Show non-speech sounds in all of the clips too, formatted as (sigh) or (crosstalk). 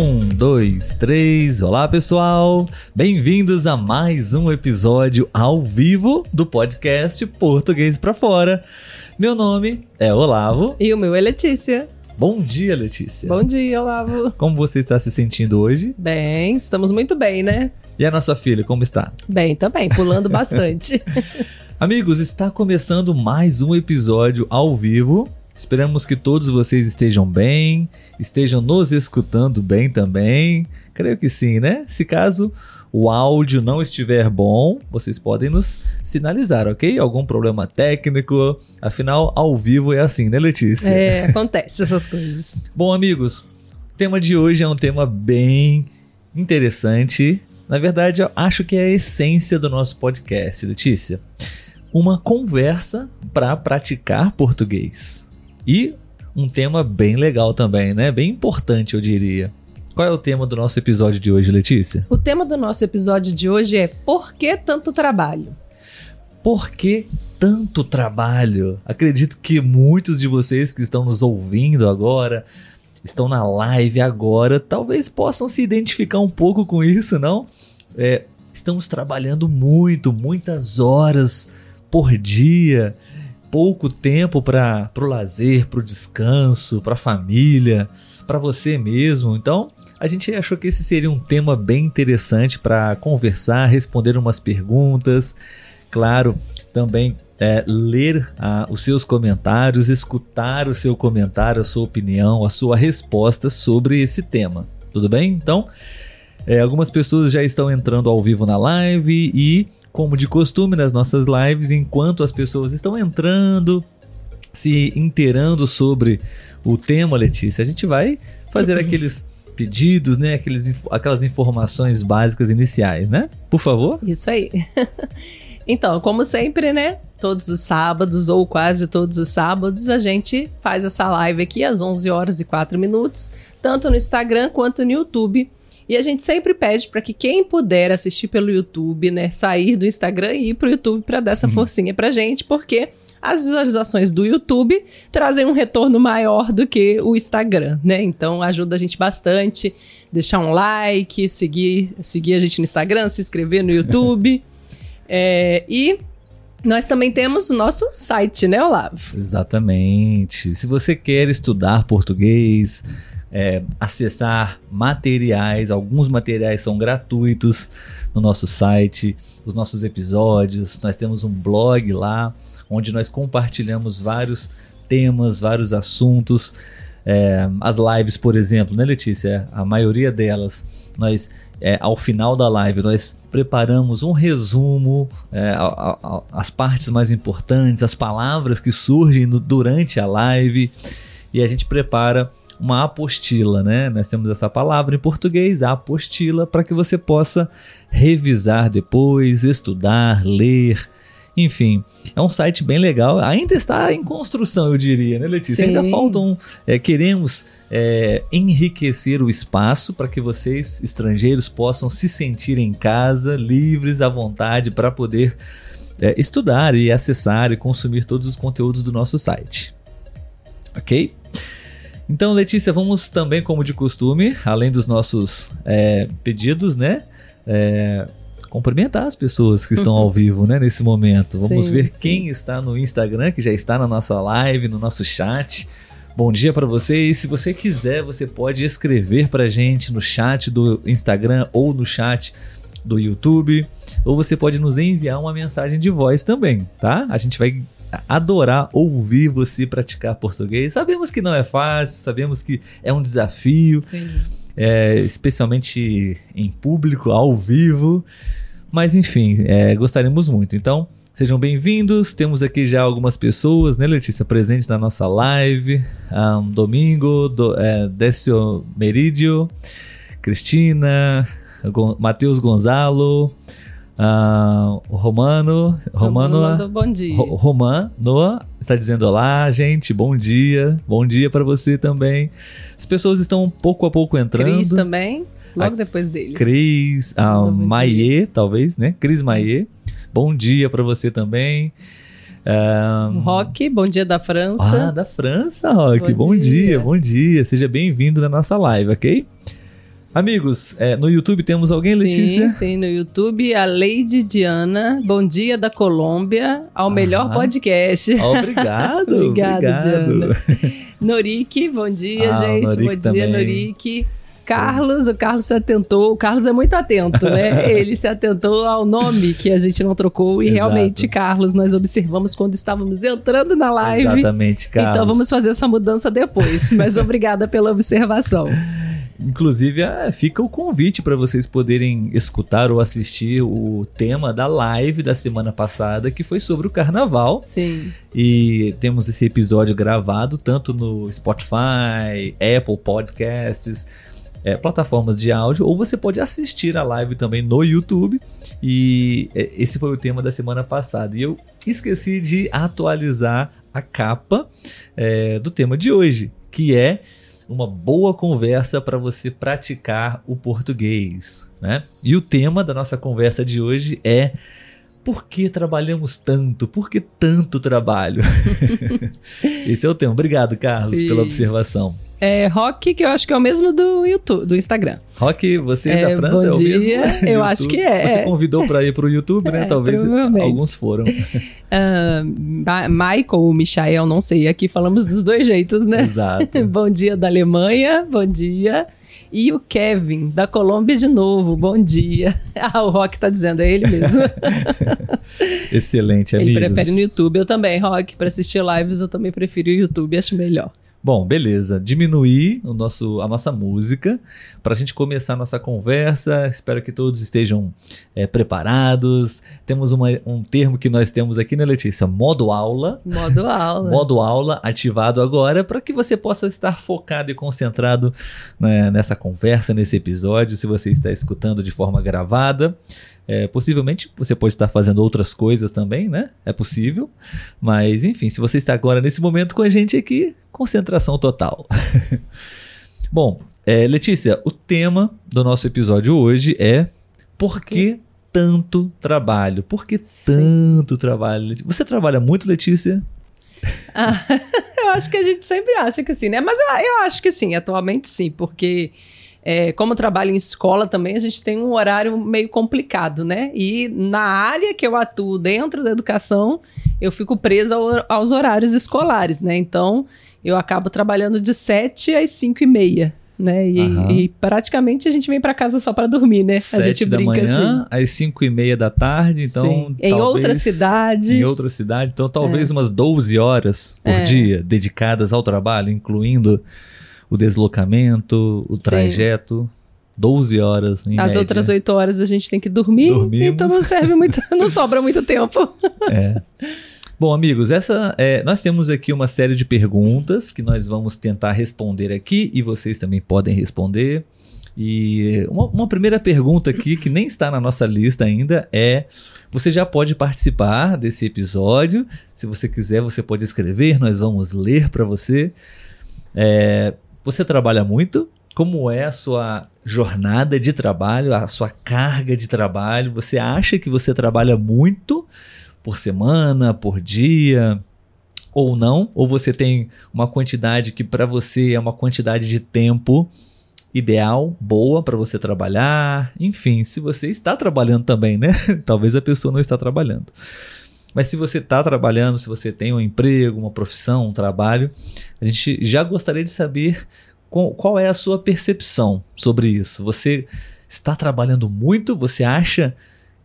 Um, dois, três. Olá, pessoal. Bem-vindos a mais um episódio ao vivo do podcast Português para Fora. Meu nome é Olavo. E o meu é Letícia. Bom dia, Letícia. Bom dia, Olavo. Como você está se sentindo hoje? Bem, estamos muito bem, né? E a nossa filha, como está? Bem, também, pulando bastante. (laughs) Amigos, está começando mais um episódio ao vivo. Esperamos que todos vocês estejam bem, estejam nos escutando bem também. Creio que sim, né? Se caso o áudio não estiver bom, vocês podem nos sinalizar, ok? Algum problema técnico. Afinal, ao vivo é assim, né, Letícia? É, acontece essas coisas. (laughs) Bom, amigos, o tema de hoje é um tema bem interessante. Na verdade, eu acho que é a essência do nosso podcast, Letícia uma conversa para praticar português. E um tema bem legal também, né? Bem importante, eu diria. Qual é o tema do nosso episódio de hoje, Letícia? O tema do nosso episódio de hoje é Por que tanto trabalho? Por que tanto trabalho? Acredito que muitos de vocês que estão nos ouvindo agora, estão na live agora, talvez possam se identificar um pouco com isso, não? É, estamos trabalhando muito, muitas horas por dia, pouco tempo para o lazer, para o descanso, para a família, para você mesmo. Então, a gente achou que esse seria um tema bem interessante para conversar, responder umas perguntas, claro, também é, ler ah, os seus comentários, escutar o seu comentário, a sua opinião, a sua resposta sobre esse tema. Tudo bem? Então, é, algumas pessoas já estão entrando ao vivo na live e como de costume nas nossas lives, enquanto as pessoas estão entrando, se inteirando sobre o tema, Letícia, a gente vai fazer uhum. aqueles pedidos, né? Aqueles, aquelas informações básicas iniciais, né? Por favor. Isso aí. (laughs) então, como sempre, né? Todos os sábados, ou quase todos os sábados, a gente faz essa live aqui às 11 horas e 4 minutos, tanto no Instagram quanto no YouTube e a gente sempre pede para que quem puder assistir pelo YouTube, né, sair do Instagram e ir pro YouTube para dar essa uhum. forcinha pra gente, porque as visualizações do YouTube trazem um retorno maior do que o Instagram, né? Então ajuda a gente bastante. Deixar um like, seguir, seguir a gente no Instagram, se inscrever no YouTube. (laughs) é, e nós também temos o nosso site, né, Olavo? Exatamente. Se você quer estudar português é, acessar materiais, alguns materiais são gratuitos no nosso site, os nossos episódios. Nós temos um blog lá onde nós compartilhamos vários temas, vários assuntos. É, as lives, por exemplo, né, Letícia? A maioria delas, nós é, ao final da live, nós preparamos um resumo, é, a, a, as partes mais importantes, as palavras que surgem no, durante a live, e a gente prepara uma apostila, né? Nós temos essa palavra em português, apostila, para que você possa revisar depois, estudar, ler. Enfim, é um site bem legal. Ainda está em construção, eu diria, né, Letícia? Sim. Ainda faltam. É, queremos é, enriquecer o espaço para que vocês, estrangeiros, possam se sentir em casa, livres, à vontade, para poder é, estudar e acessar e consumir todos os conteúdos do nosso site. Ok? Então, Letícia, vamos também, como de costume, além dos nossos é, pedidos, né? É, cumprimentar as pessoas que estão ao (laughs) vivo, né, nesse momento. Vamos sim, ver sim. quem está no Instagram, que já está na nossa live, no nosso chat. Bom dia para vocês. Se você quiser, você pode escrever para gente no chat do Instagram ou no chat do YouTube, ou você pode nos enviar uma mensagem de voz também, tá? A gente vai adorar ouvir você praticar português. Sabemos que não é fácil, sabemos que é um desafio, é, especialmente em público, ao vivo. Mas enfim, é, gostaríamos muito. Então, sejam bem-vindos. Temos aqui já algumas pessoas, né, Letícia, presentes na nossa live. Um, Domingo, do, é, Décio Meridio, Cristina, Gon Matheus Gonzalo. Uh, Romano. Romano. Bom dia. Ro Romano está dizendo olá, gente. Bom dia. Bom dia para você também. As pessoas estão pouco a pouco entrando. Cris também. Logo a depois dele. Cris, a ah, Maie, talvez, né? Cris Maie. Bom dia para você também. Um... Rock, bom dia da França. Ah, da França, Rock. Bom, bom dia. dia, bom dia. Seja bem-vindo na nossa live, ok? Amigos, é, no YouTube temos alguém, Letícia? Sim, sim, no YouTube, a Lady Diana, Bom Dia da Colômbia, ao Ah. melhor podcast. (laughs) Obrigado. Obrigada, obrigado. Diana. Norique, bom dia, Ah, gente. Norique bom dia, também. Norique. Carlos, o Carlos se atentou. O Carlos é muito atento, né? (laughs) Ele se atentou ao nome que a gente não trocou. E Exato. realmente, Carlos, nós observamos quando estávamos entrando na live. Exatamente, Carlos. Então vamos fazer essa mudança depois. Mas obrigada pela observação. (laughs) Inclusive, ah, fica o convite para vocês poderem escutar ou assistir o tema da live da semana passada, que foi sobre o carnaval. Sim. E temos esse episódio gravado tanto no Spotify, Apple Podcasts, é, plataformas de áudio, ou você pode assistir a live também no YouTube. E é, esse foi o tema da semana passada. E eu esqueci de atualizar a capa é, do tema de hoje, que é uma boa conversa para você praticar o português. Né? E o tema da nossa conversa de hoje é por que trabalhamos tanto? Por que tanto trabalho? (laughs) Esse é o tema. Obrigado, Carlos, Sim. pela observação. É Rock, que eu acho que é o mesmo do YouTube, do Instagram. Rock, você É, da França bom é o dia. mesmo? Eu (laughs) acho que é. Você convidou para ir para o YouTube, né? (laughs) É, Talvez alguns foram. (laughs) Ma- Michael ou Michael, não sei. Aqui falamos dos dois jeitos, né? Exato. bom dia da Alemanha, bom dia. E o Kevin, da Colômbia de novo, bom dia. Ah, o Rock tá dizendo, é ele mesmo. Excelente, ele amigos. prefere no YouTube. Eu também, Rock, para assistir lives eu também prefiro o YouTube, acho melhor. Bom, beleza. Diminuir o nosso, a nossa música para a gente começar a nossa conversa. Espero que todos estejam é, preparados. Temos uma- um termo que nós temos aqui, né, Letícia? Modo aula. Modo aula. (laughs) Modo aula ativado agora para que você possa estar focado e concentrado né, nessa conversa, nesse episódio. Se você está escutando de forma gravada, é, possivelmente você pode estar fazendo outras coisas também, né? É possível. Mas enfim, se você está agora nesse momento com a gente aqui, concentração total. (laughs) Bom, é, Letícia, o tema do nosso episódio hoje é por que tanto trabalho? Por que tanto trabalho? Leti- Você trabalha muito, Letícia? Ah, (laughs) eu acho que a gente sempre acha que sim, né? Mas eu, eu acho que sim, atualmente sim, porque é, como eu trabalho em escola também, a gente tem um horário meio complicado, né? E na área que eu atuo dentro da educação, eu fico presa ao- aos horários escolares, né? Então, eu acabo trabalhando de 7 às 5 e meia. Né? E, Aham. e praticamente a gente vem para casa só para dormir, né? a Sete gente da brinca manhã assim. às cinco e meia da tarde, então Sim. Em talvez- outra cidade. Em outra cidade, então talvez umas 12 horas por É. dia dedicadas ao trabalho, incluindo o deslocamento, o trajeto. 12 horas em As média. outras oito horas a gente tem que dormir, Dormimos. então não serve muito, (laughs) não sobra muito tempo. É. Bom, amigos, essa é, nós temos aqui uma série de perguntas que nós vamos tentar responder aqui e vocês também podem responder. E uma, uma primeira pergunta aqui que nem está na nossa lista ainda é: você já pode participar desse episódio? Se você quiser, você pode escrever, nós vamos ler para você. É, você trabalha muito? Como é a sua jornada de trabalho, a sua carga de trabalho? Você acha que você trabalha muito por semana, por dia? Ou não? Ou você tem uma quantidade que para você é uma quantidade de tempo ideal, boa para você trabalhar? Enfim, se você está trabalhando também, né? (laughs) Talvez a pessoa não está trabalhando. Mas se você está trabalhando, se você tem um emprego, uma profissão, um trabalho, a gente já gostaria de saber qual, qual é a sua percepção sobre isso. Você está trabalhando muito? Você acha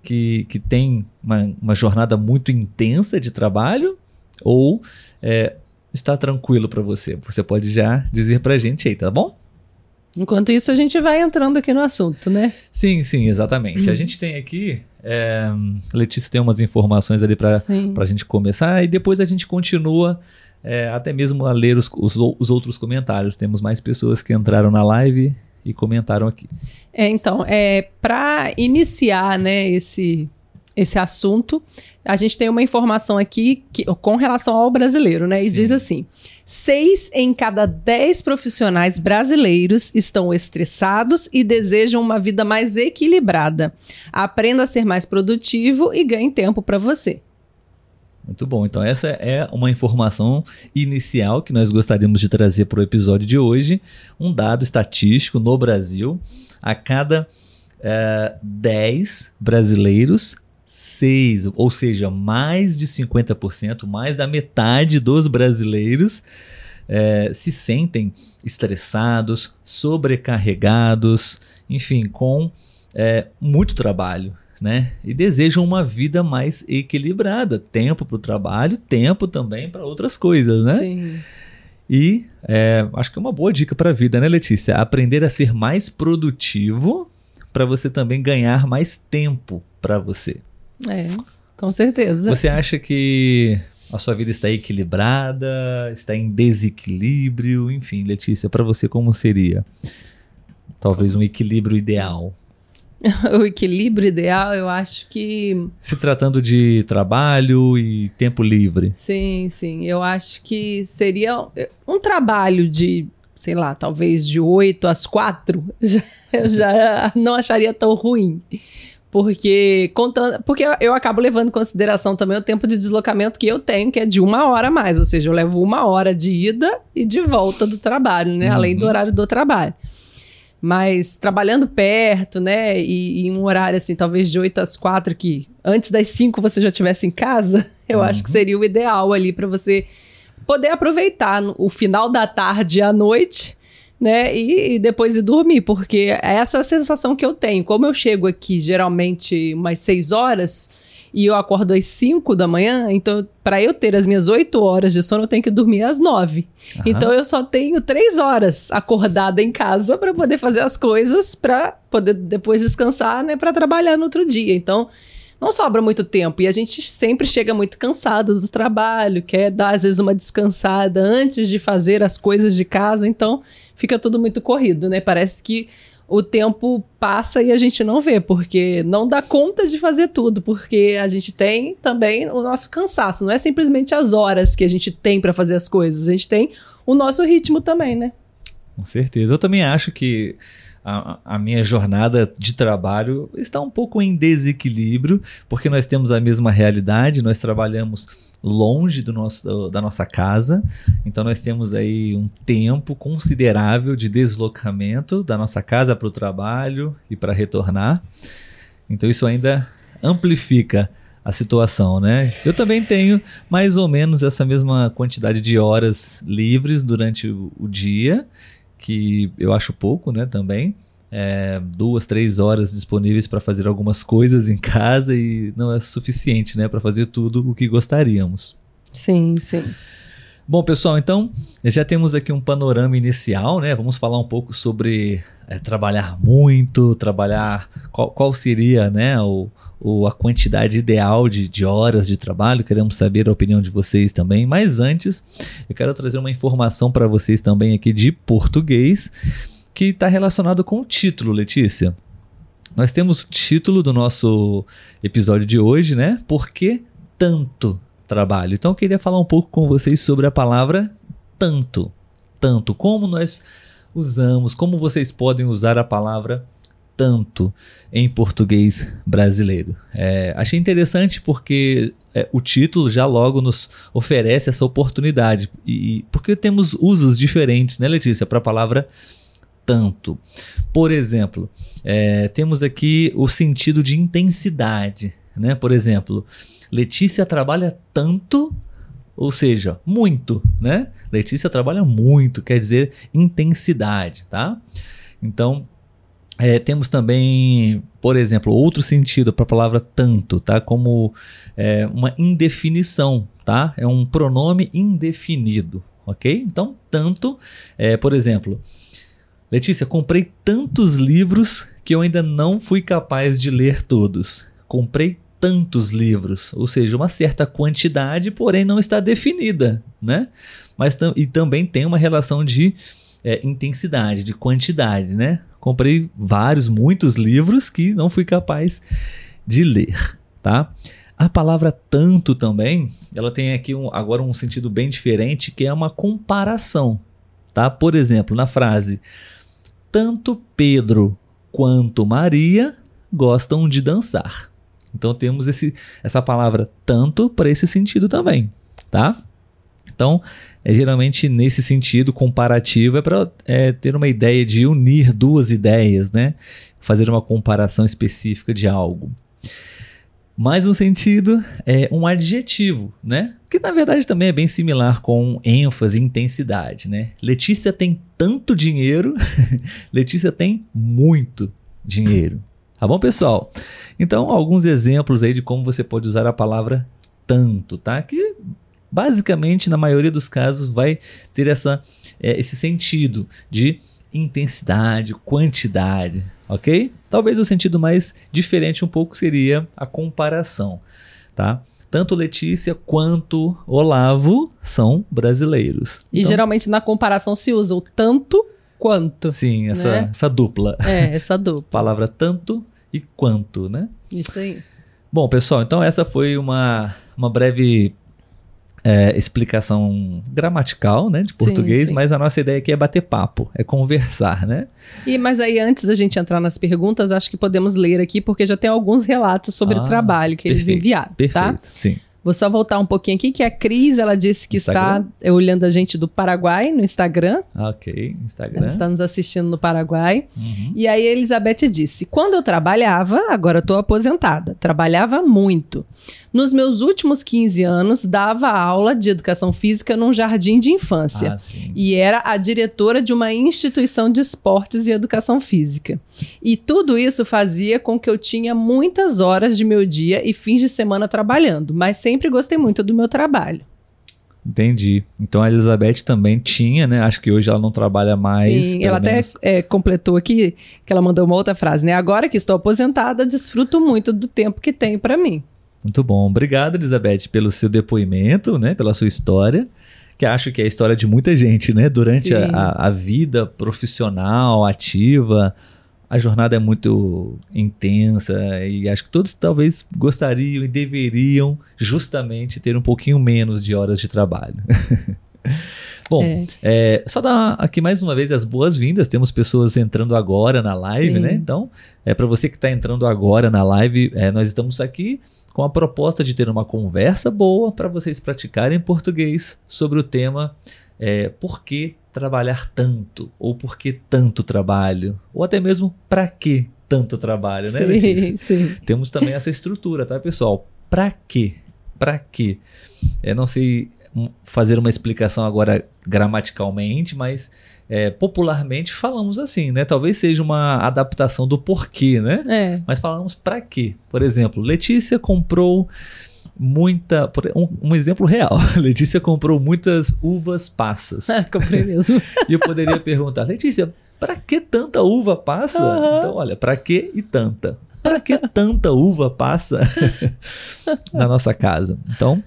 que, que tem uma, uma jornada muito intensa de trabalho? Ou é, está tranquilo para você? Você pode já dizer para a gente aí, tá bom? Enquanto isso, a gente vai entrando aqui no assunto, né? Sim, sim, exatamente. A gente tem aqui. É, Letícia tem umas informações ali para a gente começar e depois a gente continua é, até mesmo a ler os, os, os outros comentários. Temos mais pessoas que entraram na live e comentaram aqui. É, então, é, para iniciar né, esse, esse assunto, a gente tem uma informação aqui que, com relação ao brasileiro, né? E Sim. diz assim: seis em cada dez profissionais brasileiros estão estressados e desejam uma vida mais equilibrada. Aprenda a ser mais produtivo e ganhe tempo para você. Muito bom. Então, essa é uma informação inicial que nós gostaríamos de trazer para o episódio de hoje. Um dado estatístico no Brasil: a cada é, 10 brasileiros, 6, ou seja, mais de 50%, mais da metade dos brasileiros é, se sentem estressados, sobrecarregados, enfim, com é, muito trabalho né? E desejam uma vida mais equilibrada, tempo para o trabalho, tempo também para outras coisas, né? Sim. E é, acho que é uma boa dica para a vida, né, Letícia? Aprender a ser mais produtivo para você também ganhar mais tempo para você. É, com certeza. Você acha que a sua vida está equilibrada, está em desequilíbrio? Enfim, Letícia, para você como seria? Talvez um equilíbrio ideal. (laughs) o equilíbrio ideal, eu acho que. Se tratando de trabalho e tempo livre. Sim, sim. Eu acho que seria um trabalho de, sei lá, talvez de 8 às 4. (laughs) Já, eu já não acharia tão ruim. Porque, contando, porque eu acabo levando em consideração também o tempo de deslocamento que eu tenho, que é de uma hora a mais. Ou seja, eu levo uma hora de ida e de volta do trabalho, né? Uhum. Além do uhum. horário do trabalho. Mas trabalhando perto, né? E, e, em um horário assim, talvez de 8 às 4, que antes das 5 você já estivesse em casa, (laughs) eu uhum. acho que seria o ideal ali para você poder aproveitar o final da tarde à noite, né? E, e, depois ir dormir, porque essa é a sensação que eu tenho. Como eu chego aqui geralmente umas 6 horas e eu acordo às 5 da manhã, então para eu ter as minhas 8 horas de sono, eu tenho que dormir às 9. Uhum. Então eu só tenho 3 horas acordada em casa para poder fazer as coisas, para poder depois descansar, né, para trabalhar no outro dia. Então, não sobra muito tempo e a gente sempre chega muito cansado do trabalho, quer dar às vezes uma descansada antes de fazer as coisas de casa, então fica tudo muito corrido, né? Parece que o tempo passa e a gente não vê, porque não dá conta de fazer tudo, porque a gente tem também o nosso cansaço. Não é simplesmente as horas que a gente tem para fazer as coisas, a gente tem o nosso ritmo também, né? Com certeza. Eu também acho que a, a, minha jornada de trabalho está um pouco em desequilíbrio, porque nós temos a mesma realidade, nós trabalhamos longe do nosso, da nossa casa. Então nós temos aí um tempo considerável de deslocamento da nossa casa para o trabalho e para retornar. Então isso ainda amplifica a situação, né? Eu também tenho mais ou menos essa mesma quantidade de horas livres durante o, o dia, que eu acho pouco, né? Também é, duas, três horas disponíveis para fazer algumas coisas em casa e não é suficiente, né, para fazer tudo o que gostaríamos. Sim, sim. Bom, pessoal, então já temos aqui um panorama inicial, né? Vamos falar um pouco sobre é, trabalhar muito, trabalhar. Qual, qual seria, né, o, o, a quantidade ideal de, de horas de trabalho? Queremos saber a opinião de vocês também. Mas antes, eu quero trazer uma informação para vocês também aqui de português que está relacionado com o título, Letícia. Nós temos o título do nosso episódio de hoje, né? Por que tanto trabalho? Então eu queria falar um pouco com vocês sobre a palavra tanto. Tanto. Como nós usamos, como vocês podem usar a palavra tanto em português brasileiro. É, achei interessante porque é, o título já logo nos oferece essa oportunidade. E, porque temos usos diferentes, né, Letícia, para a palavra tanto. Por exemplo, é, temos aqui o sentido de intensidade. Né? Por exemplo, Letícia trabalha tanto, ou seja, muito. Né? Letícia trabalha muito, quer dizer intensidade. Tá? Então, é, temos também, por exemplo, outro sentido para a palavra tanto, tá? Como é, uma indefinição, tá? É um pronome indefinido, ok? Então, tanto, é, por exemplo, Letícia, comprei tantos livros que eu ainda não fui capaz de ler todos. Comprei tantos livros, ou seja, uma certa quantidade, porém não está definida, né? Mas e também tem uma relação de é, intensidade, de quantidade, né? Comprei vários, muitos livros que não fui capaz de ler, tá? A palavra tanto também, ela tem aqui um, agora um sentido bem diferente, que é uma comparação, tá? Por exemplo, na frase tanto Pedro quanto Maria gostam de dançar. Então temos esse, essa palavra tanto para esse sentido também, tá? Então, é geralmente nesse sentido comparativo é para é, ter uma ideia de unir duas ideias, né? Fazer uma comparação específica de algo. Mais um sentido é um adjetivo, né? Que na verdade também é bem similar com ênfase e intensidade, né? Letícia tem tanto dinheiro, (laughs) Letícia tem muito dinheiro. Tá bom, pessoal? Então, alguns exemplos aí de como você pode usar a palavra tanto, tá? Que basicamente, na maioria dos casos, vai ter essa, é, esse sentido de intensidade, quantidade, ok? Talvez o sentido mais diferente um pouco seria a comparação, tá? Tanto Letícia quanto Olavo são brasileiros. E Então, geralmente na comparação se usa o tanto quanto. Sim, essa, né? essa dupla. É, essa dupla. (laughs) Palavra tanto e quanto, né? Isso aí. Bom, pessoal, então essa foi uma, uma breve é, explicação gramatical, né, de Sim, português, sim. mas a nossa ideia aqui é bater papo, é conversar, né? E, mas aí, antes da gente entrar nas perguntas, acho que podemos ler aqui, porque já tem alguns relatos sobre Ah, o trabalho que eles perfeito, enviaram, Perfeito, tá? sim. Vou só voltar um pouquinho aqui, que a Cris, ela disse que Instagram? está é, olhando a gente do Paraguai no Instagram. Ok, Ela Instagram. está nos assistindo no Paraguai. Uhum. E aí a Elizabeth disse: Quando eu trabalhava, agora estou aposentada, trabalhava muito. Nos meus últimos 15 anos, dava aula de educação física num jardim de infância. Ah. E era a diretora de uma instituição de esportes e educação física. E tudo isso fazia com que eu tinha muitas horas de meu dia e fins de semana trabalhando, mas sempre gostei muito do meu trabalho. Entendi. Então a Elizabeth também tinha, né? Acho que hoje ela não trabalha mais. Sim, ela até menos. é, completou aqui que ela mandou uma outra frase, né? Agora que estou aposentada, desfruto muito do tempo que tenho para mim. Muito bom. Obrigado, Elizabeth, pelo seu depoimento, né? Pela sua história. Que acho que é a história de muita gente, né? Durante a, a- a vida profissional, ativa, a jornada é muito intensa e acho que todos talvez gostariam e deveriam justamente ter um pouquinho menos de horas de trabalho. (laughs) (laughs) Bom, É. é, só dar aqui mais uma vez as boas-vindas. Temos pessoas entrando agora na live, Sim. né? Então, é para você que está entrando agora na live, é, nós estamos aqui com a proposta de ter uma conversa boa para vocês praticarem português sobre o tema é, por que trabalhar tanto ou por que tanto trabalho ou até mesmo para que tanto trabalho, né, Letícia? sim, (laughs) sim. Temos também essa estrutura, tá, pessoal? Pra quê? Pra quê? Eu não sei fazer uma explicação agora gramaticalmente, mas é, popularmente falamos assim, né? Talvez seja uma adaptação do porquê, né? É. Mas falamos pra quê? Por exemplo, Letícia comprou muita. Um, um exemplo real. (laughs) Letícia comprou muitas uvas passas. (laughs) Comprei mesmo. E eu poderia perguntar, Letícia, pra que tanta uva passa? Aham. Então, olha, pra que e tanta? Pra que tanta uva passa (laughs) na nossa casa? Então,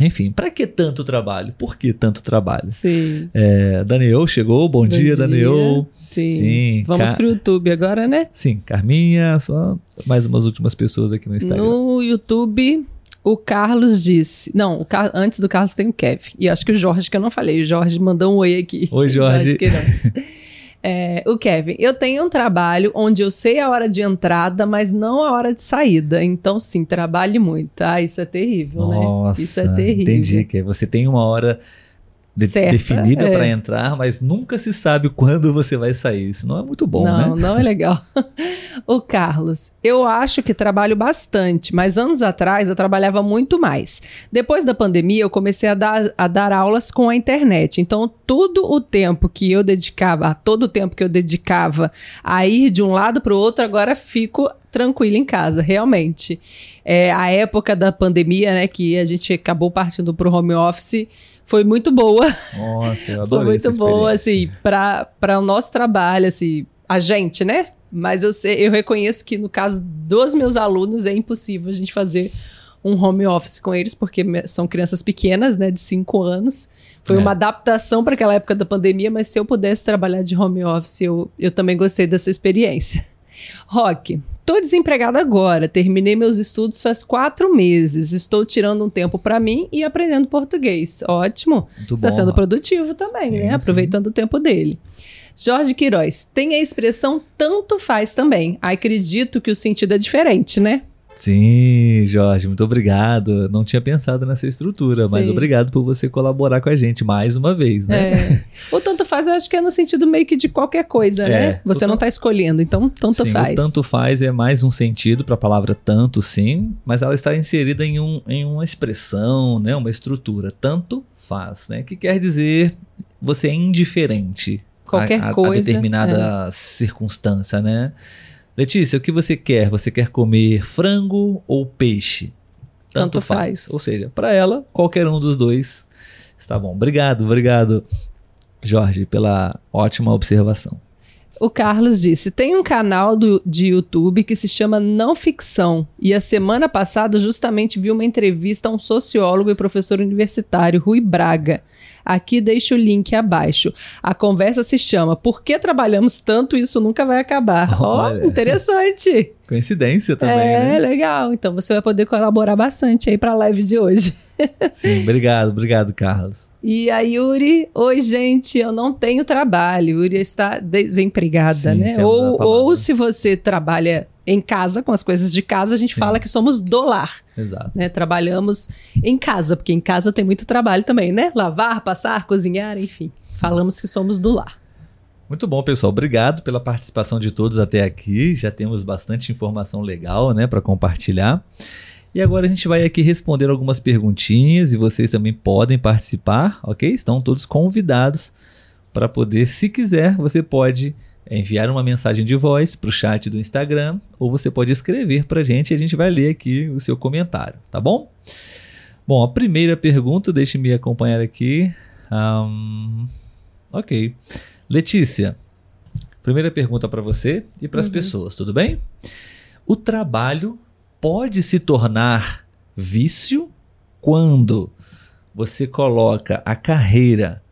enfim, pra que tanto trabalho? Por que tanto trabalho? Sim. É, Daniel chegou, bom, dia, Daniel. Sim. Sim, Vamos Ca- pro YouTube agora, né? Sim, Carminha, só mais umas últimas pessoas aqui no Instagram. No YouTube, o Carlos disse. Não, o Car- antes do Carlos tem o Kevin. E acho que o Jorge, que eu não falei. O Jorge mandou um oi aqui. Oi, Jorge. Queiroz. (laughs) É, o Kevin, eu tenho um trabalho onde eu sei a hora de entrada, mas não a hora de saída. Então, sim, trabalhe muito. Ah, isso é terrível, Nossa, né? Isso é terrível. entendi. Que você tem uma hora de- Certa, definida é. pra entrar, mas nunca se sabe quando você vai sair. Isso não é muito bom, não, né? não é legal. (laughs) o Carlos, eu acho que trabalho bastante, mas anos atrás eu trabalhava muito mais. Depois da pandemia, eu comecei a dar, a dar aulas com a internet. Então, todo o tempo que eu dedicava, todo o tempo que eu dedicava a ir de um lado para o outro, agora fico tranquila em casa, realmente. É, a época da pandemia, né, que a gente acabou partindo para o home office, foi muito boa. Nossa, eu Foi adorei muito essa boa, assim, para o nosso trabalho, assim, a gente, né? Mas eu, sei, eu reconheço que no caso dos meus alunos é impossível a gente fazer um home office com eles, porque são crianças pequenas, né, de 5 anos. Foi É. uma adaptação para aquela época da pandemia, mas se eu pudesse trabalhar de home office, eu, eu também gostei dessa experiência. (laughs) Rock, tô desempregada agora, terminei meus estudos faz quatro meses, estou tirando um tempo para mim e aprendendo português. Ótimo. Muito Está bom. sendo produtivo também, Sim, né? sim. Aproveitando o tempo dele. Jorge Queiroz, tem a expressão tanto faz também. Acredito que o sentido é diferente, né? Sim, Jorge, muito obrigado. Não tinha pensado nessa estrutura, mas Sim. obrigado por você colaborar com a gente mais uma vez, né? É. O tanto faz, eu acho que é no sentido meio que de qualquer coisa, É, né? Você o não tan- tá escolhendo, então tanto sim, faz. O tanto faz é mais um sentido para a palavra tanto, sim, mas ela está inserida em, um, em uma expressão, né, uma estrutura. Tanto faz, né? Que quer dizer você é indiferente Qualquer a, a- a coisa, é. determinada circunstância, né? Letícia, o que você quer? Você quer comer frango ou peixe? Tanto faz. Ou seja, para ela, qualquer um dos dois está bom. Obrigado, obrigado, Jorge, pela ótima observação. O Carlos disse: tem um canal do- de YouTube que se chama Não Ficção. E a semana passada justamente vi uma entrevista a um sociólogo e professor universitário, Rui Braga. Aqui deixo o link abaixo. A conversa se chama Por que trabalhamos tanto e isso nunca vai acabar? Ó, Olha. interessante. Coincidência também, é, né? legal. Então você vai poder colaborar bastante aí para a live de hoje. Sim, obrigado, obrigado, Carlos. E a Yuri, oi gente, eu não tenho trabalho. Yuri está desempregada, Sim, né? Ou, ou se você trabalha em casa, com as coisas de casa, a gente Sim. fala que somos do lar, Exato. né? Trabalhamos em casa, porque em casa tem muito trabalho também, né? Lavar, passar, cozinhar, enfim. Falamos que somos do lar. Muito bom, pessoal. Obrigado pela participação de todos até aqui. Já temos bastante informação legal, né, para compartilhar. E agora a gente vai aqui responder algumas perguntinhas e vocês também podem participar, ok? Estão todos convidados para poder, se quiser, você pode enviar uma mensagem de voz para o chat do Instagram ou você pode escrever para a gente e a gente vai ler aqui o seu comentário, tá bom? Bom, a primeira pergunta, deixe-me acompanhar aqui. Ahn, ok. Letícia, primeira pergunta para você e para as Uhum. pessoas, tudo bem? O trabalho pode se tornar vício quando você coloca a carreira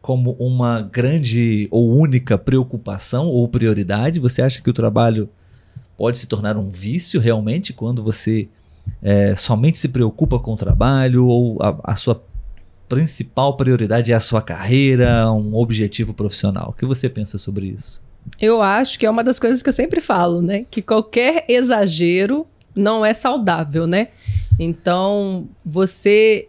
como uma grande ou única preocupação ou prioridade? Você acha que o trabalho pode se tornar um vício realmente quando você é, somente se preocupa com o trabalho ou a, a sua principal prioridade é a sua carreira, um objetivo profissional? O que você pensa sobre isso? Eu acho que é uma das coisas que eu sempre falo, né? Que qualquer exagero não é saudável, né? Então, você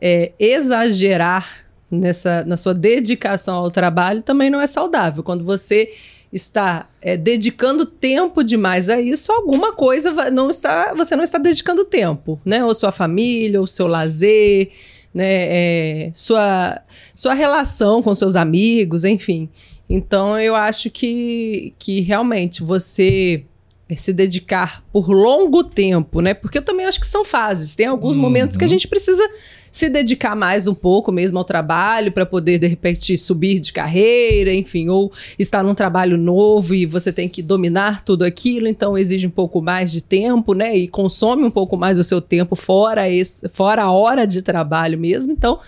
é, exagerar nessa, na sua dedicação ao trabalho também não é saudável. Quando você está é, dedicando tempo demais a isso, alguma coisa não está, você não está dedicando tempo, né? Ou sua família, ou seu lazer, né? É, sua, sua relação com seus amigos, enfim. Então, eu acho que, que realmente você se dedicar por longo tempo, né? Porque eu também acho que são fases. Tem alguns Uhum. momentos que a gente precisa se dedicar mais um pouco mesmo ao trabalho para poder de repente subir de carreira, enfim, ou estar num trabalho novo e você tem que dominar tudo aquilo, então exige um pouco mais de tempo, né? E consome um pouco mais o seu tempo fora esse, fora a hora de trabalho mesmo. Então,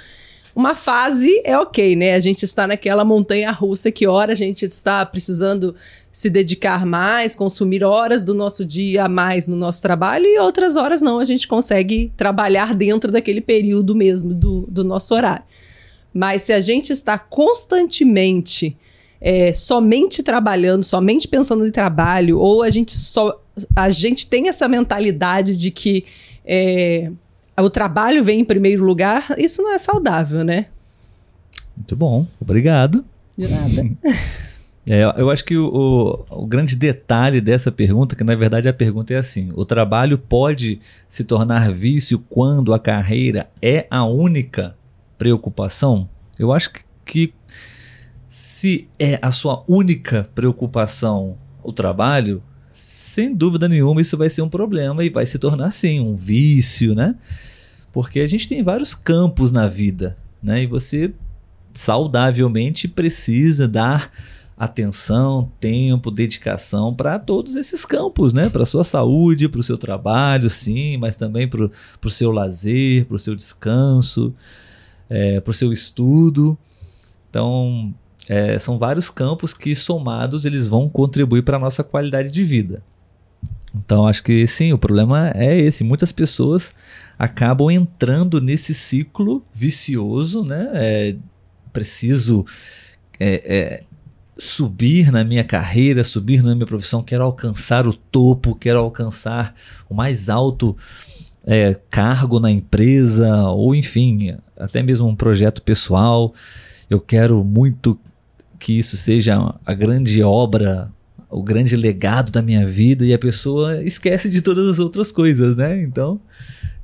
uma fase é ok, né? A gente está naquela montanha russa que hora a gente está precisando se dedicar mais, consumir horas do nosso dia a mais no nosso trabalho e outras horas não, a gente consegue trabalhar dentro daquele período mesmo do, do nosso horário. Mas se a gente está constantemente é, somente trabalhando, somente pensando em trabalho, ou a gente só a gente tem essa mentalidade de que é, o trabalho vem em primeiro lugar, isso não é saudável, né? Muito bom, obrigado. De nada. (laughs) É, eu acho que o, o- o grande detalhe dessa pergunta, que na verdade a pergunta é assim: o trabalho pode se tornar vício quando a carreira é a única preocupação? Eu acho que, que se é a sua única preocupação o trabalho, sem dúvida nenhuma isso vai ser um problema e vai se tornar sim um vício, né? Porque a gente tem vários campos na vida, né? E você saudavelmente precisa dar atenção, tempo, dedicação para todos esses campos, né? Para sua saúde, para o seu trabalho, sim, mas também para o seu lazer, para o seu descanso, para o seu estudo. Então, é, são vários campos que somados eles vão contribuir para a nossa qualidade de vida. Então, acho que sim, o problema é esse. Muitas pessoas acabam entrando nesse ciclo vicioso, né? É, preciso é, é, subir na minha carreira, subir na minha profissão, quero alcançar o topo, quero alcançar o mais alto é, cargo na empresa, ou enfim, até mesmo um projeto pessoal. Eu quero muito que isso seja a grande obra, o grande legado da minha vida, e a pessoa esquece de todas as outras coisas, né? Então,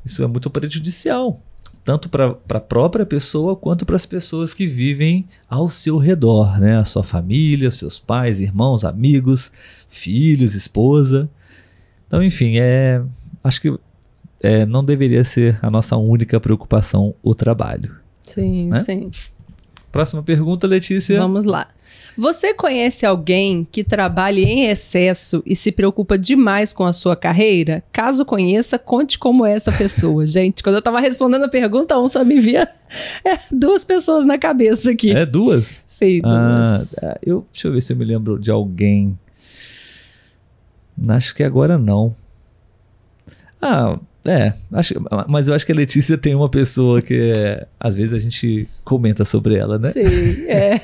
isso é muito prejudicial tanto para a própria pessoa quanto para as pessoas que vivem ao seu redor, né? A sua família, seus pais, irmãos, amigos, filhos, esposa. Então, enfim, é, acho que é, não deveria ser a nossa única preocupação o trabalho. Sim, né? sim. Próxima pergunta, Letícia. Vamos lá. Você conhece alguém que trabalhe em excesso e se preocupa demais com a sua carreira? Caso conheça, conte como é essa pessoa. (laughs) Gente, quando eu tava respondendo a pergunta, um só me via (laughs) é, duas pessoas na cabeça aqui. É duas? Sim, ah, duas. Ah, eu, deixa eu ver se eu me lembro de alguém. Acho que agora não. Ah, é, acho, mas eu acho que a Letícia tem uma pessoa que às vezes a gente comenta sobre ela, né? Sim, é.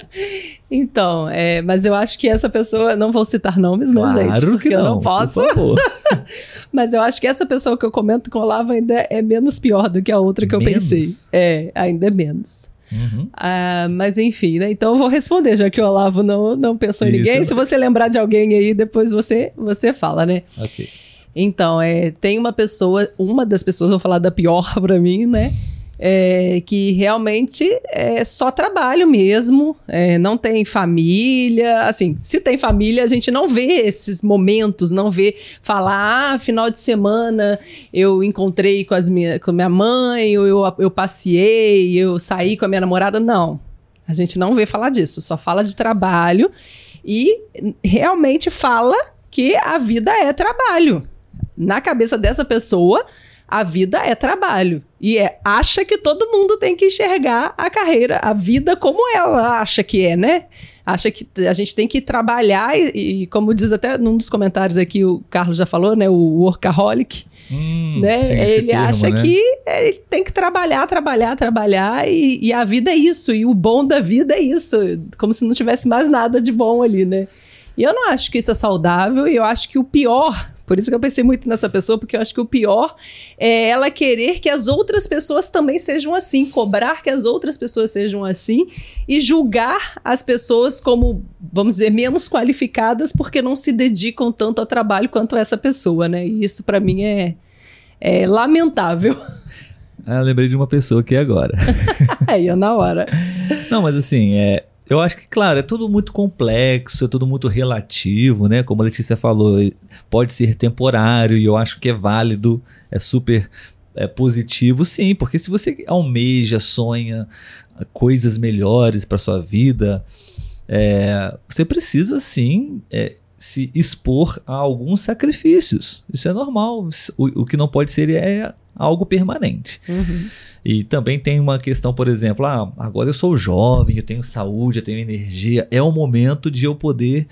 (laughs) então, é, mas eu acho que essa pessoa, não vou citar nomes, né, claro gente? Porque que não, eu não posso. (laughs) mas eu acho que essa pessoa que eu comento com o Olavo ainda é menos pior do que a outra que eu menos? pensei. É, ainda é menos. Uhum. Ah, mas enfim, né? Então eu vou responder, já que o Olavo não, não pensou Isso, em ninguém. Se você lembrar de alguém aí, depois você, você fala, né? Ok. Então, é, tem uma pessoa, uma das pessoas, vou falar da pior (laughs) para mim, né? É, que realmente é só trabalho mesmo, é, não tem família. Assim, se tem família, a gente não vê esses momentos, não vê falar, ah, final de semana eu encontrei com, as minha, com minha mãe, eu, eu, eu passei, eu saí com a minha namorada. Não, a gente não vê falar disso, só fala de trabalho e realmente fala que a vida é trabalho na cabeça dessa pessoa, a vida é trabalho. E é, acha que todo mundo tem que enxergar a carreira, a vida como ela acha que é, né? Acha que a gente tem que trabalhar e, e como diz até num dos comentários aqui, o Carlos já falou, né? O workaholic. Hum, né? sim, ele termo, acha né? que ele tem que trabalhar, trabalhar, trabalhar e, e a vida é isso. E o bom da vida é isso. Como se não tivesse mais nada de bom ali, né? E eu não acho que isso é saudável e eu acho que o pior por isso que eu pensei muito nessa pessoa, porque eu acho que o pior é ela querer que as outras pessoas também sejam assim, cobrar que as outras pessoas sejam assim e julgar as pessoas como, vamos dizer, menos qualificadas porque não se dedicam tanto ao trabalho quanto essa pessoa, né? E isso para mim é, é lamentável. Ah, lembrei de uma pessoa aqui agora. (laughs) Aí, na hora. Não, mas assim, é, eu acho que, claro, é tudo muito complexo, é tudo muito relativo, né? Como a Letícia falou, pode ser temporário e eu acho que é válido, é super é, positivo, sim, porque se você almeja, sonha coisas melhores para sua vida, é, você precisa sim é, se expor a alguns sacrifícios. Isso é normal. O, o que não pode ser é algo permanente. Uhum. E também tem uma questão, por exemplo, ah, agora eu sou jovem, eu tenho saúde, eu tenho energia, é o momento de eu poder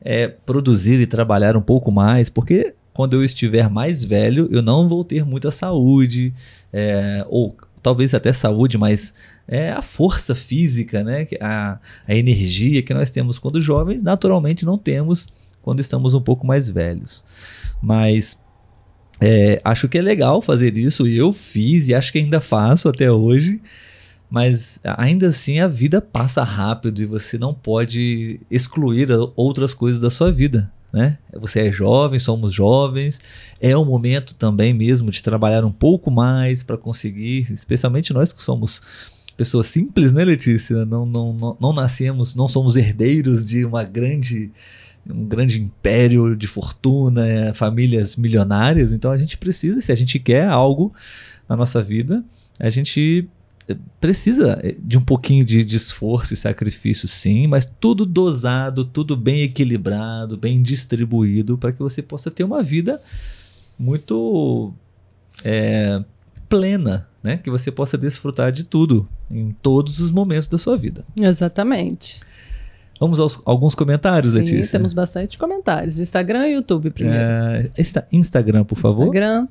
é, produzir e trabalhar um pouco mais, porque quando eu estiver mais velho, eu não vou ter muita saúde, é, ou talvez até saúde, mas é a força física, né? a, a energia que nós temos quando jovens, naturalmente não temos quando estamos um pouco mais velhos. Mas é, acho que é legal fazer isso, e eu fiz e acho que ainda faço até hoje. Mas ainda assim a vida passa rápido e você não pode excluir outras coisas da sua vida. Né? Você é jovem, somos jovens, é o momento também mesmo de trabalhar um pouco mais para conseguir, especialmente nós que somos pessoas simples, né, Letícia? Não, não, não, não nascemos, não somos herdeiros de uma grande um grande império de fortuna, é, famílias milionárias. Então a gente precisa, se a gente quer algo na nossa vida, a gente precisa eh, de um pouquinho de, de, esforço e sacrifício, sim, mas tudo dosado, tudo bem equilibrado, bem distribuído, para que você possa ter uma vida muito é, plena, né? Que você possa desfrutar de tudo em todos os momentos da sua vida. Exatamente. Vamos aos alguns comentários, Sim, Letícia. temos bastante comentários. Instagram e YouTube primeiro. É, Instagram, por favor. Instagram.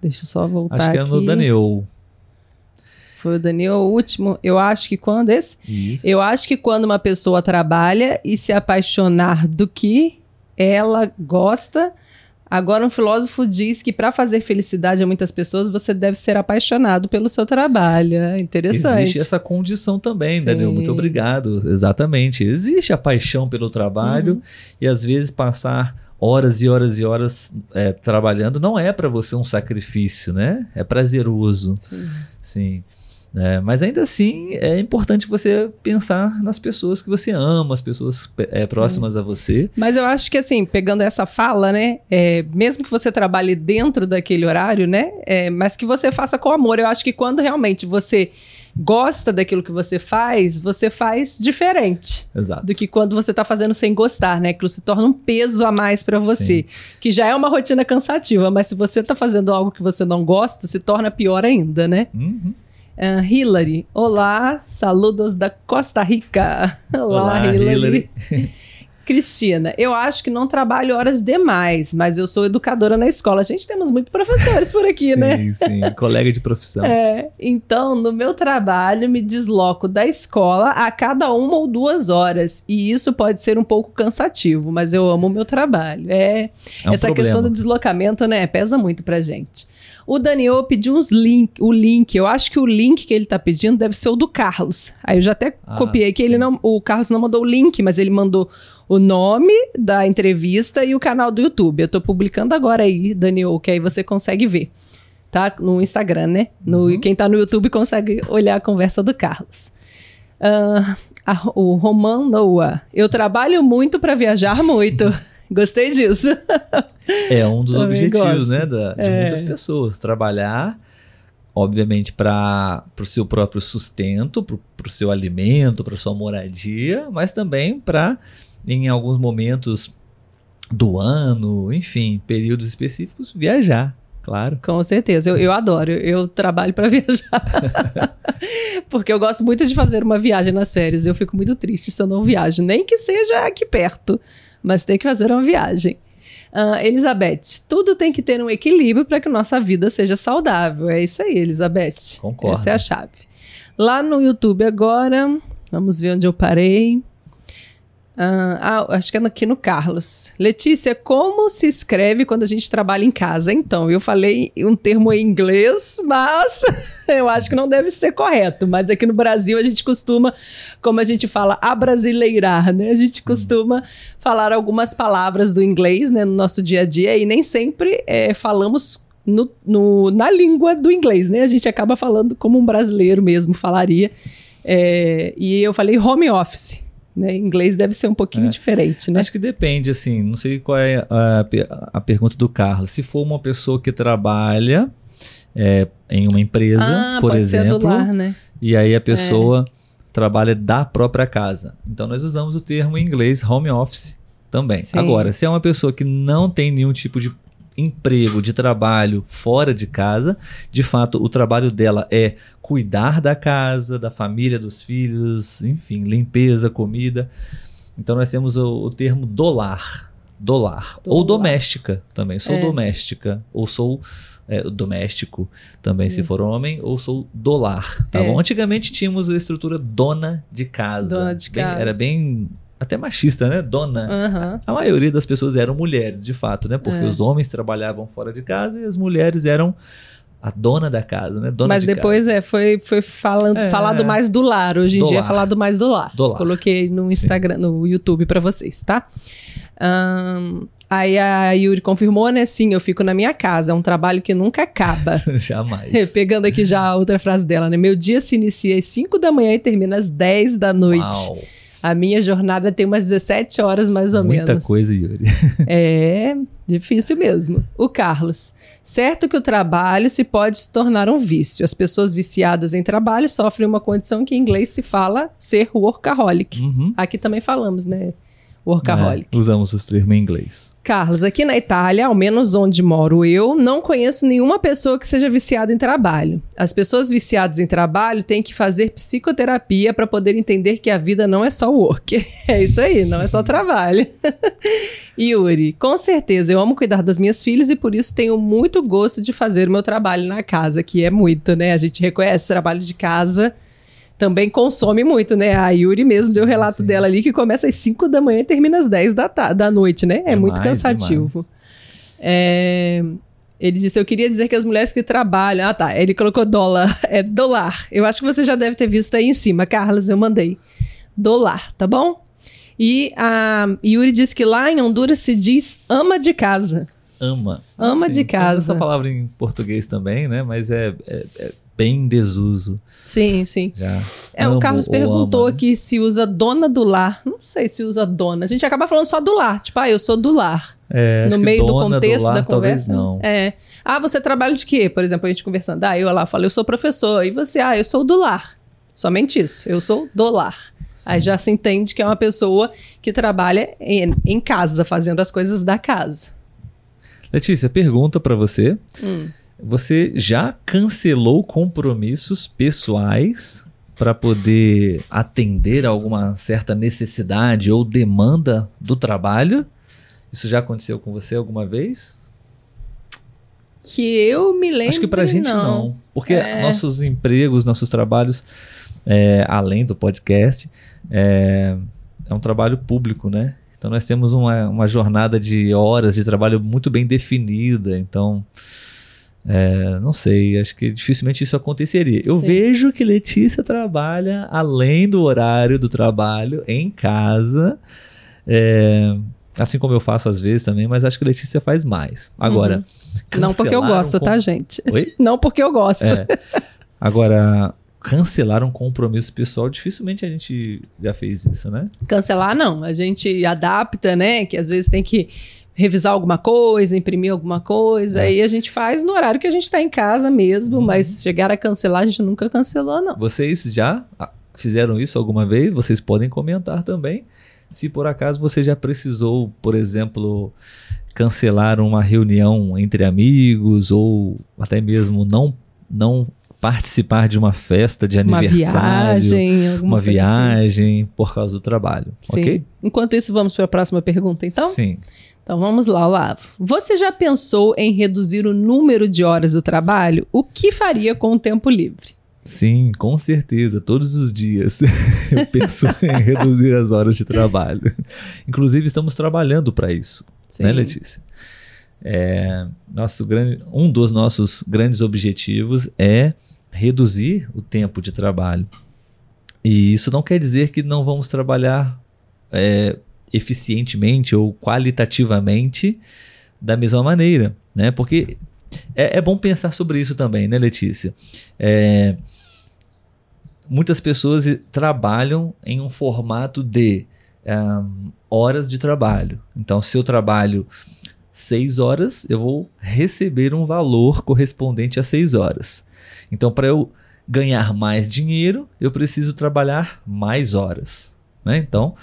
Deixa eu só voltar Acho que é aqui. no Daniel. Foi o Daniel o último. Eu acho que quando esse? Isso. Eu acho que quando uma pessoa trabalha e se apaixonar do que ela gosta. Agora, um filósofo diz que para fazer felicidade a muitas pessoas, você deve ser apaixonado pelo seu trabalho. É interessante. Existe essa condição também, Sim. Daniel. Muito obrigado. Exatamente. Existe a paixão pelo trabalho Uhum. e às vezes passar horas e horas e horas é, trabalhando não é para você um sacrifício, né? É prazeroso. Sim. Sim. É, mas ainda assim é importante você pensar nas pessoas que você ama, as pessoas é, próximas a você. Mas eu acho que, assim, pegando essa fala, né? é, mesmo que você trabalhe dentro daquele horário, né? é, mas que você faça com amor. Eu acho que quando realmente você gosta daquilo que você faz, você faz diferente Exato. do que quando você tá fazendo sem gostar, né? Aquilo se torna um peso a mais pra você. Que já é uma rotina cansativa, mas se você tá fazendo algo que você não gosta, se torna pior ainda, né? Uhum. Ah, Hillary, olá, saludos da Costa Rica. (laughs) Olá, Olá, Hillary. Hillary. (laughs) Cristina, eu acho que não trabalho horas demais, mas eu sou educadora na escola. A gente temos muitos professores por aqui, sim, né? Sim, (laughs) colega de profissão. É, então, no meu trabalho, me desloco da escola a cada uma ou duas horas. E isso pode ser um pouco cansativo, mas eu amo o meu trabalho. É, É um essa problema. questão do deslocamento, né, pesa muito pra gente. O Daniel pediu uns link, o link. Eu acho que o link que ele tá pedindo deve ser o do Carlos. Aí eu já até Ah, copiei que sim. ele não, o Carlos não mandou o link, mas ele mandou o nome da entrevista e o canal do YouTube. Eu tô publicando agora aí, Daniel, que aí você consegue ver. Tá? No Instagram, né? No, Uhum. Quem tá no YouTube consegue olhar a conversa do Carlos. Ah, a- o Roman Noah. Eu trabalho muito para viajar muito. (laughs) Gostei disso. É um dos Também objetivos, gosto. né, da- de É. muitas pessoas. Trabalhar, obviamente, para o seu próprio sustento, para o seu alimento, para sua moradia, mas também para, em alguns momentos do ano, enfim, períodos específicos, viajar, claro. Com certeza, eu, eu adoro. Eu, trabalho para (laughs) viajar. Porque eu gosto muito de fazer uma viagem nas férias. Eu fico muito triste se eu não viajo, nem que seja aqui perto, mas tem que fazer uma viagem. Ah, Elizabeth, tudo tem que ter um equilíbrio para que nossa vida seja saudável. É isso aí, Elizabeth. Concordo. Essa é a chave. Lá no YouTube agora, vamos ver onde eu parei. Ah, ah, acho que é aqui no Carlos. Letícia, como se escreve quando a gente trabalha em casa? Então, eu falei um termo em inglês, mas (laughs) eu acho que não deve ser correto. Mas aqui no Brasil a gente costuma, como a gente fala, abrasileirar, né? A gente costuma falar algumas palavras do inglês, né, no nosso dia a dia e nem sempre é, falamos no, no- na língua do inglês, né? A gente acaba falando como um brasileiro mesmo falaria. É, e eu falei home office. Né? Em inglês deve ser um pouquinho É. diferente, né? Acho que depende, assim, não sei qual é a, a pergunta do Carlos. Se for uma pessoa que trabalha é, em uma empresa, ah, por exemplo, lar, né? E aí a pessoa trabalha da própria casa. Então nós usamos o termo em inglês home office também. Sim. Agora, se é uma pessoa que não tem nenhum tipo de emprego, de trabalho fora de casa, de fato o trabalho dela é cuidar da casa, da família, dos filhos, enfim, limpeza, comida. Então nós temos o, o termo dolar. Dolar. Ou Dolar. doméstica também. Sou É. doméstica. Ou sou é, doméstico também, se for homem. Ou sou dolar. Tá É. bom? Antigamente tínhamos a estrutura dona de casa. Dona de Bem- casa. Era bem. Até machista, né? Dona. Aham. A maioria das pessoas eram mulheres, de fato, né? Porque É. os homens trabalhavam fora de casa e as mulheres eram a dona da casa, né? Dona Mas de depois é, foi, foi falando, É. falado mais do lar. Hoje em dia é lar. falado mais do lar. Do lar. Coloquei no Instagram, no YouTube pra vocês, tá? Ahn, aí a Yuri confirmou, né? Sim, eu fico na minha casa. É um trabalho que nunca acaba. casa. (laughs) Jamais. (laughs) Pegando aqui já a outra frase dela, né? Meu dia se inicia às 5 da manhã e termina às 10 da noite. Uau, A minha jornada tem umas 17 horas mais ou muita menos. coisa, Yuri. (laughs) É difícil mesmo. O Carlos. Certo que o trabalho se pode se tornar um vício. As pessoas viciadas em trabalho sofrem uma condição que em inglês se fala ser workaholic. Uhum. Aqui também falamos, né? Workaholic. É, usamos os termos em inglês. Carlos, aqui na Itália, ao menos onde moro eu, não conheço nenhuma pessoa que seja viciada em trabalho. As pessoas viciadas em trabalho têm que fazer psicoterapia para poder entender que a vida não é só work. (laughs) É isso aí, não é só trabalho. (laughs) Yuri, com certeza, eu amo cuidar das minhas filhas e por isso tenho muito gosto de fazer o meu trabalho na casa, que é muito, né? A gente reconhece trabalho de casa também consome muito, né? A Yuri mesmo deu o relato sim. dela ali que começa às 5 da manhã e termina às 10 da, da noite, né? É demais, muito cansativo. É, ele disse: Eu queria dizer que as mulheres que trabalham. Ah, tá. Ele colocou dólar. (laughs) É dólar. Eu acho que você já deve ter visto aí em cima, Carlos. Eu mandei. Dólar, tá bom? E a Yuri disse que lá em Honduras se diz ama de casa. Ama. Ama de casa. Essa palavra em português também, né? Mas é, é, é bem em desuso. Sim, sim. Já é, o Carlos perguntou ama, né? aqui se usa dona do lar. Não sei se usa dona. A gente acaba falando só do lar. Tipo, ah, eu sou do lar. É, no meio do contexto do lar, da conversa. não. É. Ah, você trabalha de quê? Por exemplo, a gente conversando. Ah, eu lá falo, eu sou professor. E você, ah, eu sou do lar. Somente isso. Eu sou do lar. Sim. Aí já se entende que é uma pessoa que trabalha em, em casa, fazendo as coisas da casa. Letícia, pergunta para você. Hum. Você já cancelou compromissos pessoais para poder atender a alguma certa necessidade ou demanda do trabalho? Isso já aconteceu com você alguma vez? Que eu me lembro. Acho que pra gente não. não porque é. nossos empregos, nossos trabalhos, é, além do podcast, é, é um trabalho público, né? Então nós temos uma, uma jornada de horas de trabalho muito bem definida. Então é, não sei, acho que dificilmente isso aconteceria. Eu Sim. vejo que Letícia trabalha além do horário do trabalho, em casa. É, assim como eu faço às vezes também, mas acho que Letícia faz mais. Agora. Uhum. Não porque eu gosto, tá, gente? Oi? (laughs) Não porque eu gosto. É. Agora, cancelar um compromisso pessoal, dificilmente a gente já fez isso, né? Cancelar não, a gente adapta, né? Que às vezes tem que revisar alguma coisa, imprimir alguma coisa, é. aí a gente faz no horário que a gente está em casa mesmo, uhum. mas chegar a cancelar, a gente nunca cancelou, não. Vocês já fizeram isso alguma vez? Vocês podem comentar também. Se por acaso você já precisou, por exemplo, cancelar uma reunião entre amigos ou até mesmo não não participar de uma festa de aniversário, uma viagem, uma assim. viagem assim. por causa do trabalho, Sim. ok? Enquanto isso, vamos para a próxima pergunta, então? Sim. Então vamos lá, Olavo. Você já pensou em reduzir o número de horas do trabalho? O que faria com o tempo livre? Sim, com certeza, todos os dias (laughs) eu penso em (laughs) reduzir as horas de trabalho. Inclusive, estamos trabalhando para isso, né, Sim. né, Letícia? É, nosso grande, um dos nossos grandes objetivos é reduzir o tempo de trabalho. E isso não quer dizer que não vamos trabalhar é, eficientemente ou qualitativamente da mesma maneira, né? Porque é, é bom pensar sobre isso também, né, Letícia? É, muitas pessoas trabalham em um formato de um, horas de trabalho. Então, se eu trabalho seis horas, eu vou receber um valor correspondente a seis horas. Então, para eu ganhar mais dinheiro, eu preciso trabalhar mais horas. Né? Então,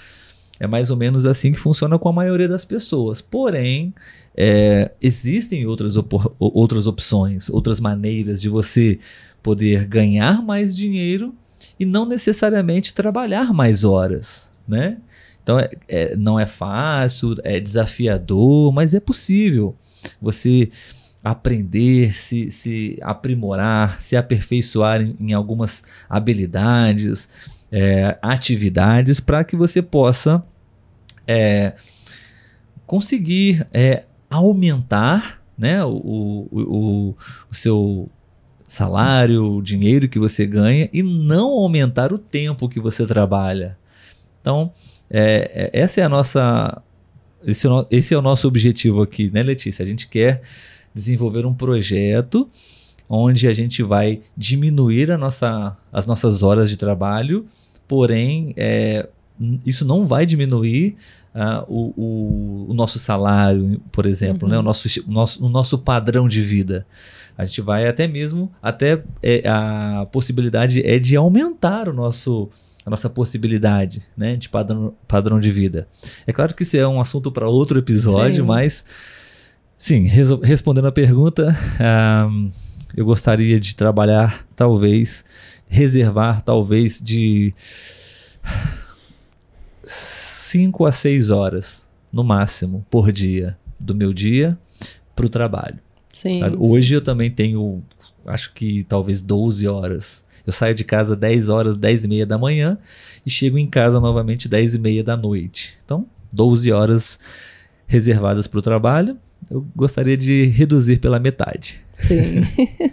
é mais ou menos assim que funciona com a maioria das pessoas. Porém, é, existem outras, op outras opções, outras maneiras de você poder ganhar mais dinheiro e não necessariamente trabalhar mais horas, né? Então, é, é, não é fácil, é desafiador, mas é possível você aprender, se, se aprimorar, se aperfeiçoar em, em algumas habilidades é, atividades para que você possa é, conseguir é, aumentar né, o, o, o, o seu salário, o dinheiro que você ganha e não aumentar o tempo que você trabalha. Então, é, é essa é a nossa. Esse, é esse é o nosso objetivo aqui, né, Letícia? A gente quer desenvolver um projeto onde a gente vai diminuir nossa, as nossas horas de trabalho, porém é, isso não vai diminuir uh, o, o, o, nosso salário, por exemplo, uhum. né? o, nosso, o, nosso, o nosso padrão de vida. A gente vai até mesmo, até é, a possibilidade é de aumentar o nosso a nossa possibilidade né, de padrão, padrão de vida. É claro que isso é um assunto para outro episódio, sim. mas sim, respondendo a pergunta, um, eu gostaria de trabalhar, talvez, reservar, talvez, de 5 a 6 horas, no máximo, por dia, do meu dia para o trabalho. Sim, sim, Hoje eu também tenho, acho que talvez 12 horas eu saio de casa 10 horas, 10 e meia da manhã e chego em casa novamente 10 e meia da noite. Então, 12 horas reservadas para o trabalho. Eu gostaria de reduzir pela metade. Sim.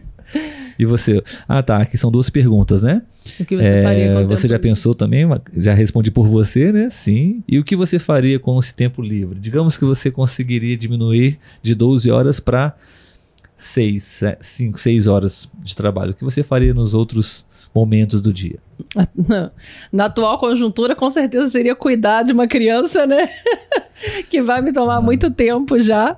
(laughs) e você? Ah, tá. Aqui são duas perguntas, né? O que você é, faria com o Você já livre? pensou também? Já respondi por você, né? Sim. E o que você faria com esse tempo livre? Digamos que você conseguiria diminuir de 12 horas para seis, cinco, seis horas de trabalho? O que você faria nos outros momentos do dia? Na atual conjuntura, com certeza seria cuidar de uma criança, né? (laughs) que vai me tomar ah. muito tempo já.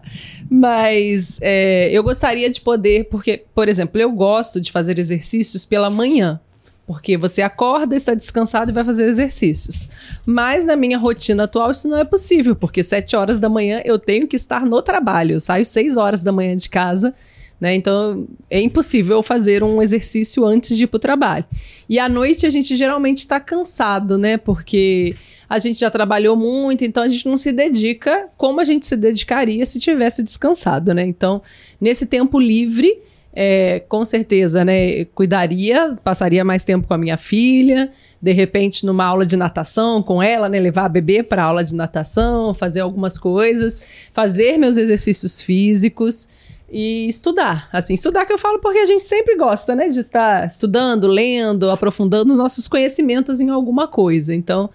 Mas é, eu gostaria de poder, porque, por exemplo, eu gosto de fazer exercícios pela manhã. Porque você acorda, está descansado e vai fazer exercícios. Mas na minha rotina atual isso não é possível, porque sete horas da manhã eu tenho que estar no trabalho. Eu saio seis horas da manhã de casa né? Então é impossível fazer um exercício antes de ir para o trabalho. E à noite a gente geralmente está cansado, né? Porque a gente já trabalhou muito, então a gente não se dedica como a gente se dedicaria se tivesse descansado, né? Então, nesse tempo livre, é, com certeza, né? Cuidaria, passaria mais tempo com a minha filha, de repente numa aula de natação com ela, né? Levar a bebê para aula de natação, fazer algumas coisas, fazer meus exercícios físicos e estudar. Assim, estudar que eu falo porque a gente sempre gosta, né, de estar estudando, lendo, aprofundando os nossos conhecimentos em alguma coisa. Então,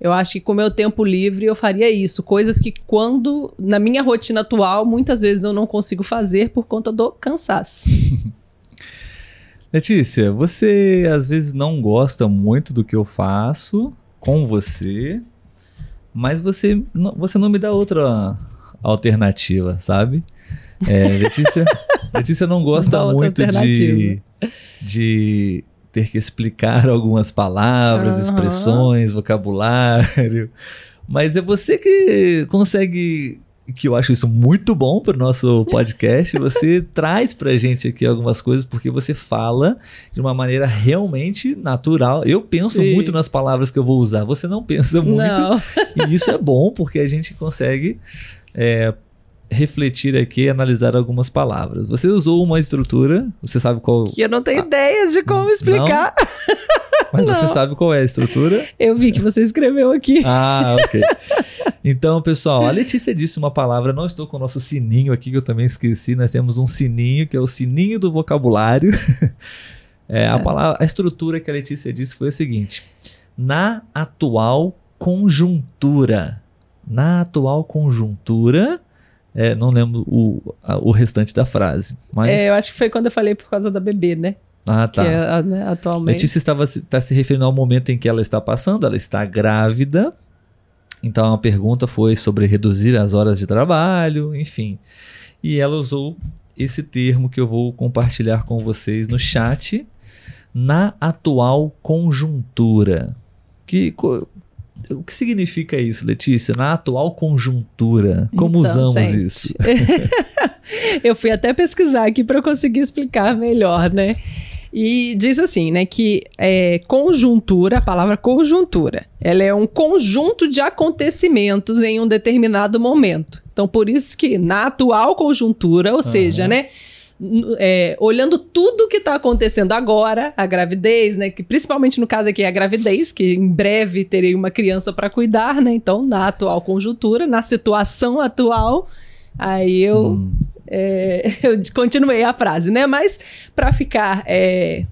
eu acho que com o meu tempo livre eu faria isso, coisas que quando na minha rotina atual muitas vezes eu não consigo fazer por conta do cansaço. (laughs) Letícia, você às vezes não gosta muito do que eu faço com você, mas você, você não me dá outra alternativa, sabe? É, Letícia, (laughs) Letícia não gosta muito de, de ter que explicar (laughs) algumas palavras, uhum. expressões, vocabulário. Mas é você que consegue que eu acho isso muito bom para o nosso podcast. Você (laughs) traz para a gente aqui algumas coisas, porque você fala de uma maneira realmente natural. Eu penso Sim. muito nas palavras que eu vou usar, você não pensa muito. Não. E isso é bom, porque a gente consegue é, refletir aqui analisar algumas palavras. Você usou uma estrutura, você sabe qual. Que eu não tenho ah, ideia de como explicar. (laughs) Mas não. você sabe qual é a estrutura? Eu vi que você escreveu aqui. Ah, ok. (laughs) Então, pessoal, a Letícia disse uma palavra, não estou com o nosso sininho aqui, que eu também esqueci. Nós temos um sininho, que é o sininho do vocabulário. É, (laughs) é. A, palavra, a estrutura que a Letícia disse foi a seguinte: na atual conjuntura. Na atual conjuntura, é, não lembro o, a, o restante da frase. Mas... É, eu acho que foi quando eu falei por causa da bebê, né? Ah, tá. Que é, né, atualmente. Letícia estava está se referindo ao momento em que ela está passando, ela está grávida. Então a pergunta foi sobre reduzir as horas de trabalho, enfim. E ela usou esse termo que eu vou compartilhar com vocês no chat na atual conjuntura. Que o que significa isso, Letícia? Na atual conjuntura, como então, usamos gente, isso? (laughs) eu fui até pesquisar aqui para conseguir explicar melhor, né? E diz assim, né, que é, conjuntura, a palavra conjuntura, ela é um conjunto de acontecimentos em um determinado momento. Então, por isso que na atual conjuntura, ou uhum. seja, né, é, olhando tudo que está acontecendo agora, a gravidez, né? Que principalmente no caso aqui é a gravidez, que em breve terei uma criança para cuidar, né? Então, na atual conjuntura, na situação atual, aí eu, hum. é, (laughs) eu continuei a frase, né? Mas para ficar é,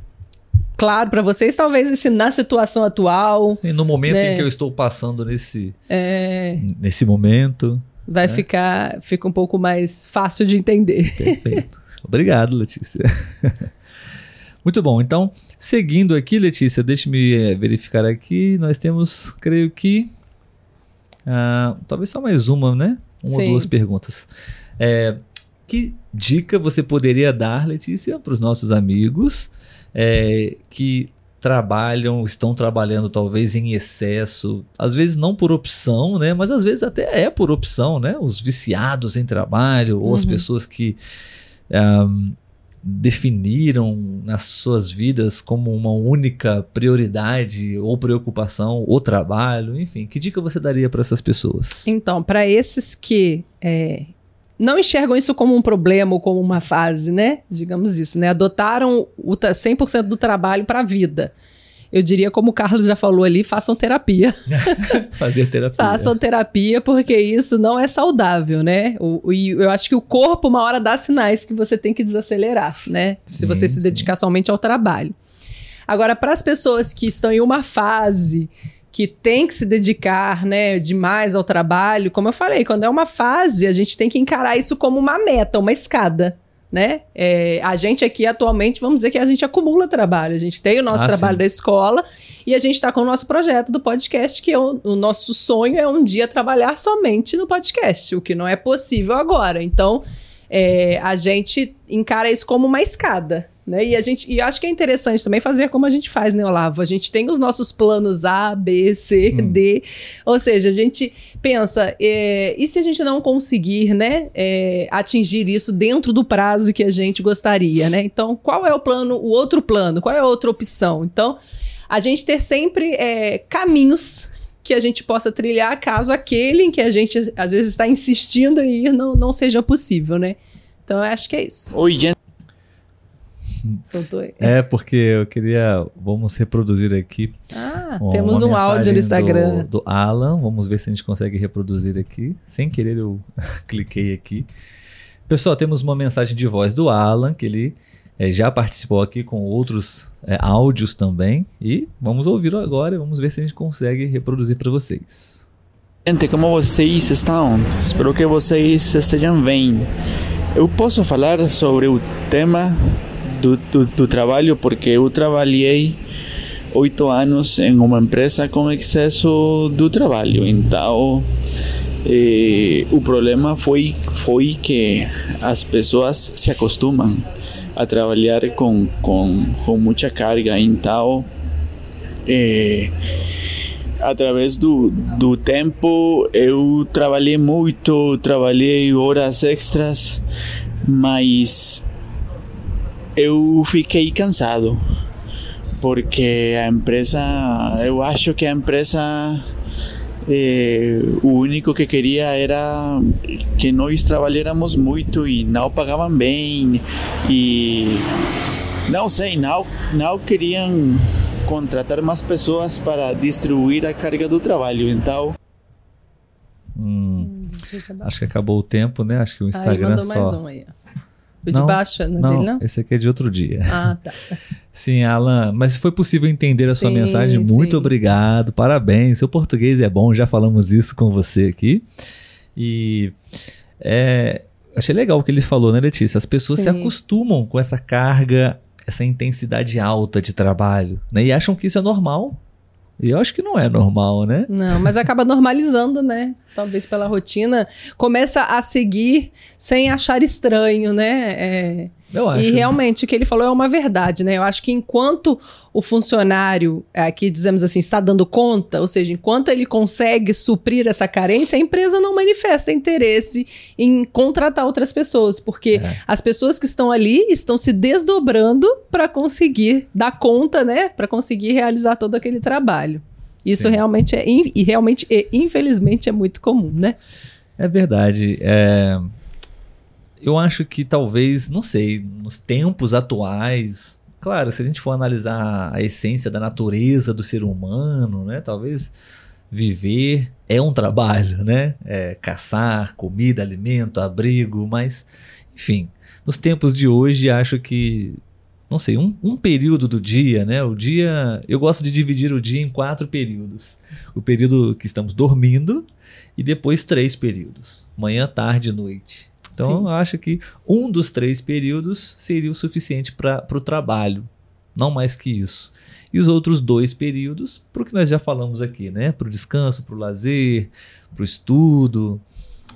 claro para vocês, talvez esse na situação atual. Sim, no momento né? em que eu estou passando nesse, é, nesse momento. Vai né? ficar, fica um pouco mais fácil de entender. Perfeito. Obrigado, Letícia. (laughs) Muito bom. Então, seguindo aqui, Letícia, deixe-me é, verificar aqui. Nós temos, creio que. Uh, talvez só mais uma, né? Uma Sim. ou duas perguntas. É, que dica você poderia dar, Letícia, para os nossos amigos é, que trabalham, estão trabalhando talvez em excesso, às vezes não por opção, né? Mas às vezes até é por opção, né? Os viciados em trabalho ou uhum. as pessoas que um, definiram nas suas vidas como uma única prioridade ou preocupação o trabalho, enfim, que dica você daria para essas pessoas? Então, para esses que é, não enxergam isso como um problema ou como uma fase, né? Digamos isso, né? Adotaram o 100% do trabalho para a vida eu diria, como o Carlos já falou ali, façam terapia. (laughs) Fazer terapia. façam terapia, porque isso não é saudável, né? O, e eu acho que o corpo, uma hora, dá sinais que você tem que desacelerar, né? Sim, Se você se dedicar somente ao trabalho. Agora, para as pessoas que estão em uma fase que tem que se dedicar, né, demais ao trabalho, como eu falei, quando é uma fase, a gente tem que encarar isso como uma meta, uma escada né? É, a gente aqui atualmente, vamos dizer que a gente acumula trabalho. A gente tem o nosso ah, trabalho sim. da escola e a gente está com o nosso projeto do podcast, que é o, o, nosso sonho é um dia trabalhar somente no podcast, o que não é possível agora. Então, é, a gente encara isso como uma escada. Né? E a gente e acho que é interessante também fazer como a gente faz, né, Olavo? A gente tem os nossos planos A, B, C, hum. D. Ou seja, a gente pensa, é, e se a gente não conseguir, né, é, atingir isso dentro do prazo que a gente gostaria, né? Então, qual é o plano, o outro plano? Qual é a outra opção? Então, a gente ter sempre é, caminhos que a gente possa trilhar caso aquele em que a gente às vezes está insistindo em ir não, não seja possível, né? Então, eu acho que é isso. Oi, gente. É, porque eu queria. Vamos reproduzir aqui. Ah, temos um áudio no Instagram. Do, do, Alan. Vamos ver se a gente consegue reproduzir aqui. Sem querer, eu (laughs) cliquei aqui. Pessoal, temos uma mensagem de voz do Alan, que ele é, já participou aqui com outros é, áudios também. E vamos ouvir agora e vamos ver se a gente consegue reproduzir para vocês. Gente, como vocês estão? Espero que vocês estejam bem. Eu posso falar sobre o tema do, do, do trabalho, porque eu trabalhei oito anos em uma empresa com excesso do trabalho. Então, eh, o problema foi, foi que as pessoas se acostumam a trabalhar com, com, com muita carga. Então, eh, através do, do tempo, eu trabalhei muito, trabalhei horas extras, mas eu fiquei cansado porque a empresa, eu acho que a empresa eh, o único que queria era que nós trabalháramos muito e não pagavam bem e não sei, não, não queriam contratar mais pessoas para distribuir a carga do trabalho, então hum, acho que acabou o tempo, né? Acho que o Instagram aí, só um aí. O de baixo não, não, dele, não? Esse aqui é de outro dia. Ah, tá. (laughs) Sim, Alan, mas foi possível entender a sua mensagem. Muito sim. obrigado, parabéns. Seu português é bom, já falamos isso com você aqui. E é, achei legal o que ele falou, né, Letícia? As pessoas sim. se acostumam com essa carga, essa intensidade alta de trabalho, né? E acham que isso é normal. E eu acho que não é normal, né? Não, mas acaba normalizando, né? Talvez pela rotina. Começa a seguir sem achar estranho, né? É... Eu acho. E realmente o que ele falou é uma verdade, né? Eu acho que enquanto o funcionário, aqui dizemos assim, está dando conta, ou seja, enquanto ele consegue suprir essa carência, a empresa não manifesta interesse em contratar outras pessoas, porque é. as pessoas que estão ali estão se desdobrando para conseguir dar conta, né? Para conseguir realizar todo aquele trabalho. Isso Sim. realmente é, e realmente, e, infelizmente, é muito comum, né? É verdade. É eu acho que talvez, não sei, nos tempos atuais, claro, se a gente for analisar a essência da natureza do ser humano, né, talvez viver é um trabalho, né? É caçar, comida, alimento, abrigo, mas, enfim, nos tempos de hoje acho que não sei, um, um, período do dia, né? O dia. Eu gosto de dividir o dia em quatro períodos. O período que estamos dormindo e depois três períodos: manhã, tarde e noite. Então, Sim. eu acho que um dos três períodos seria o suficiente para o trabalho. não mais que isso. E os outros dois períodos, para o que nós já falamos aqui, né? Para o descanso, para o lazer, para o estudo,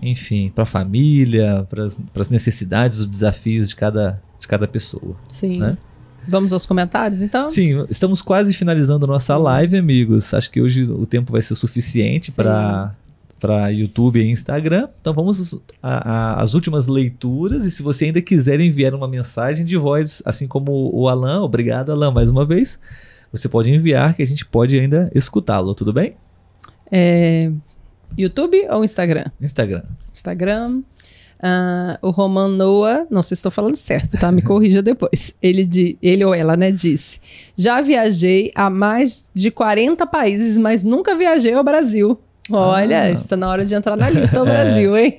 enfim, para a família, para as necessidades, os desafios de cada, de cada pessoa. Sim. Né? Vamos aos comentários, então? Sim, estamos quase finalizando nossa live, amigos. Acho que hoje o tempo vai ser suficiente para para YouTube e Instagram. Então vamos às últimas leituras e se você ainda quiser enviar uma mensagem de voz, assim como o Alan, obrigado Alan mais uma vez, você pode enviar que a gente pode ainda escutá-lo, tudo bem? É, YouTube ou Instagram? Instagram. Instagram. Uh, o Roman Noah, não sei se estou falando certo, tá? Me (laughs) corrija depois. Ele, de, ele ou ela, né, disse: Já viajei a mais de 40 países, mas nunca viajei ao Brasil. Olha, ah. está na hora de entrar na lista o (laughs) Brasil, hein?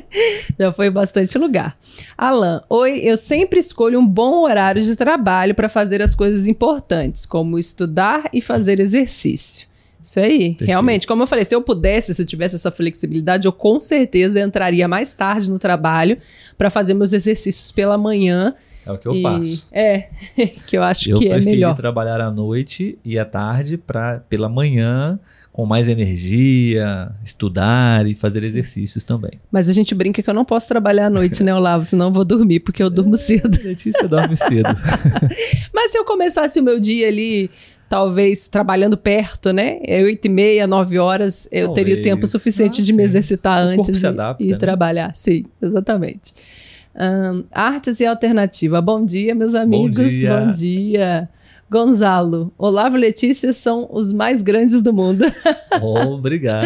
(laughs) Já foi bastante lugar. Alan, oi, eu sempre escolho um bom horário de trabalho para fazer as coisas importantes, como estudar e fazer exercício. Isso aí, Perfeito. realmente. Como eu falei, se eu pudesse, se eu tivesse essa flexibilidade, eu com certeza entraria mais tarde no trabalho para fazer meus exercícios pela manhã. É o que eu e, faço. É, (laughs) que eu acho eu que é melhor. Eu trabalhar à noite e à tarde para pela manhã com mais energia, estudar e fazer exercícios também. Mas a gente brinca que eu não posso trabalhar à noite, né, Olavo? Senão eu vou dormir, porque eu durmo cedo. Letícia dorme cedo. (laughs) Mas se eu começasse o meu dia ali talvez trabalhando perto, né? É oito e meia, nove horas, eu talvez. teria o tempo suficiente ah, de sim. me exercitar o antes de adapta, ir né? trabalhar. Sim, exatamente. Um, artes e alternativa. Bom dia, meus amigos. Bom dia. Bom dia. Gonzalo, Olavo e Letícia são os mais grandes do mundo. (laughs) Oh, obrigado.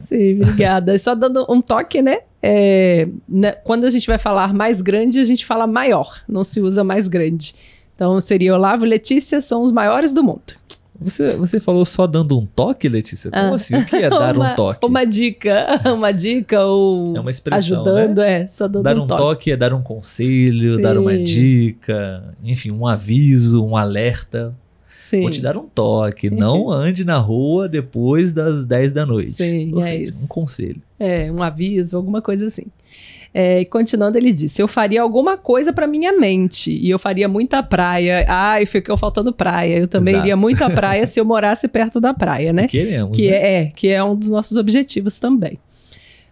Sim, obrigada. Só dando um toque, né? É, né? Quando a gente vai falar mais grande, a gente fala maior, não se usa mais grande. Então seria Olavo e Letícia são os maiores do mundo. Você, você falou só dando um toque, Letícia? Como ah. assim? O que é dar (laughs) uma, um toque? Uma dica. (laughs) Uma dica ou. É uma expressão. Ajudando, né? é. Só dando dar um, um toque. toque. é dar um conselho, Sim. dar uma dica, enfim, um aviso, um alerta. Sim. Vou te dar um toque. Não (laughs) ande na rua depois das 10 da noite. Sim, Ou é seja, isso. Um conselho. É, um aviso, alguma coisa assim. É, e continuando, ele disse: Eu faria alguma coisa para minha mente. E eu faria muita praia. Ai, ficou faltando praia. Eu também Exato. iria muito à praia (laughs) se eu morasse perto da praia, né? Queremos. Que né? é, é, que é um dos nossos objetivos também.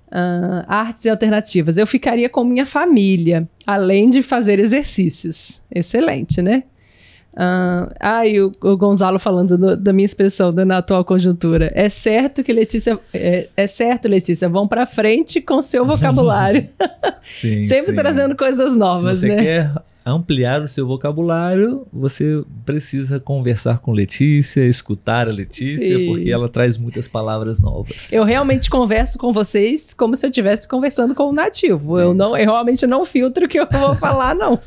Uh, artes e alternativas. Eu ficaria com minha família, além de fazer exercícios. Excelente, né? Uh, ah, e o, o Gonzalo falando do, da minha expressão da na atual conjuntura. É certo que Letícia. É, é certo, Letícia, vão para frente com seu vocabulário. (laughs) sim, Sempre sim. trazendo coisas novas, Se você né? quer ampliar o seu vocabulário, você precisa conversar com Letícia, escutar a Letícia, Sim. porque ela traz muitas palavras novas. Eu realmente converso com vocês como se eu estivesse conversando com um nativo. Eu, não, eu realmente não filtro o que eu vou falar, não. uh,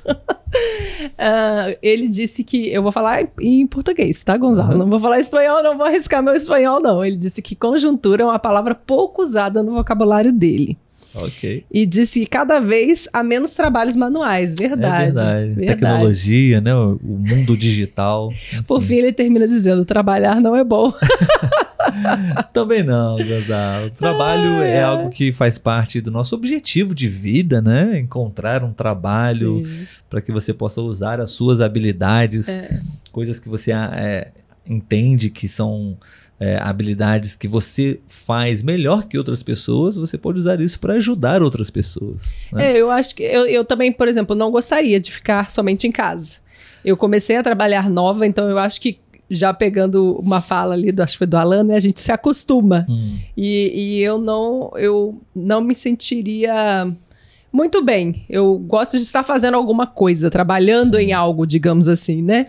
(laughs) ele disse que eu vou falar em português, tá, Gonzalo? Uhum. Não vou falar espanhol, não vou arriscar meu espanhol, não. Ele disse que conjuntura é uma palavra pouco usada no vocabulário dele. Ok. E disse que cada vez há menos trabalhos manuais. Verdade. É verdade. verdade. Tecnologia, né? O mundo digital. Por fim, ele termina dizendo: trabalhar não é bom. (laughs) Também não, Gonzalo. O trabalho ah, é. é. algo que faz parte do nosso objetivo de vida, né? Encontrar um trabalho para que você possa usar as suas habilidades, é. coisas que você é, entende que são é, habilidades que você faz melhor que outras pessoas, você pode usar isso para ajudar outras pessoas. Né? É, eu acho que eu, eu também, por exemplo, não gostaria de ficar somente em casa. Eu comecei a trabalhar nova, então eu acho que já pegando uma fala ali, do, acho que foi do Alan, né, a gente se acostuma. Hum. E, e eu não eu não me sentiria muito bem. Eu gosto de estar fazendo alguma coisa, trabalhando Sim. em algo, digamos assim, né?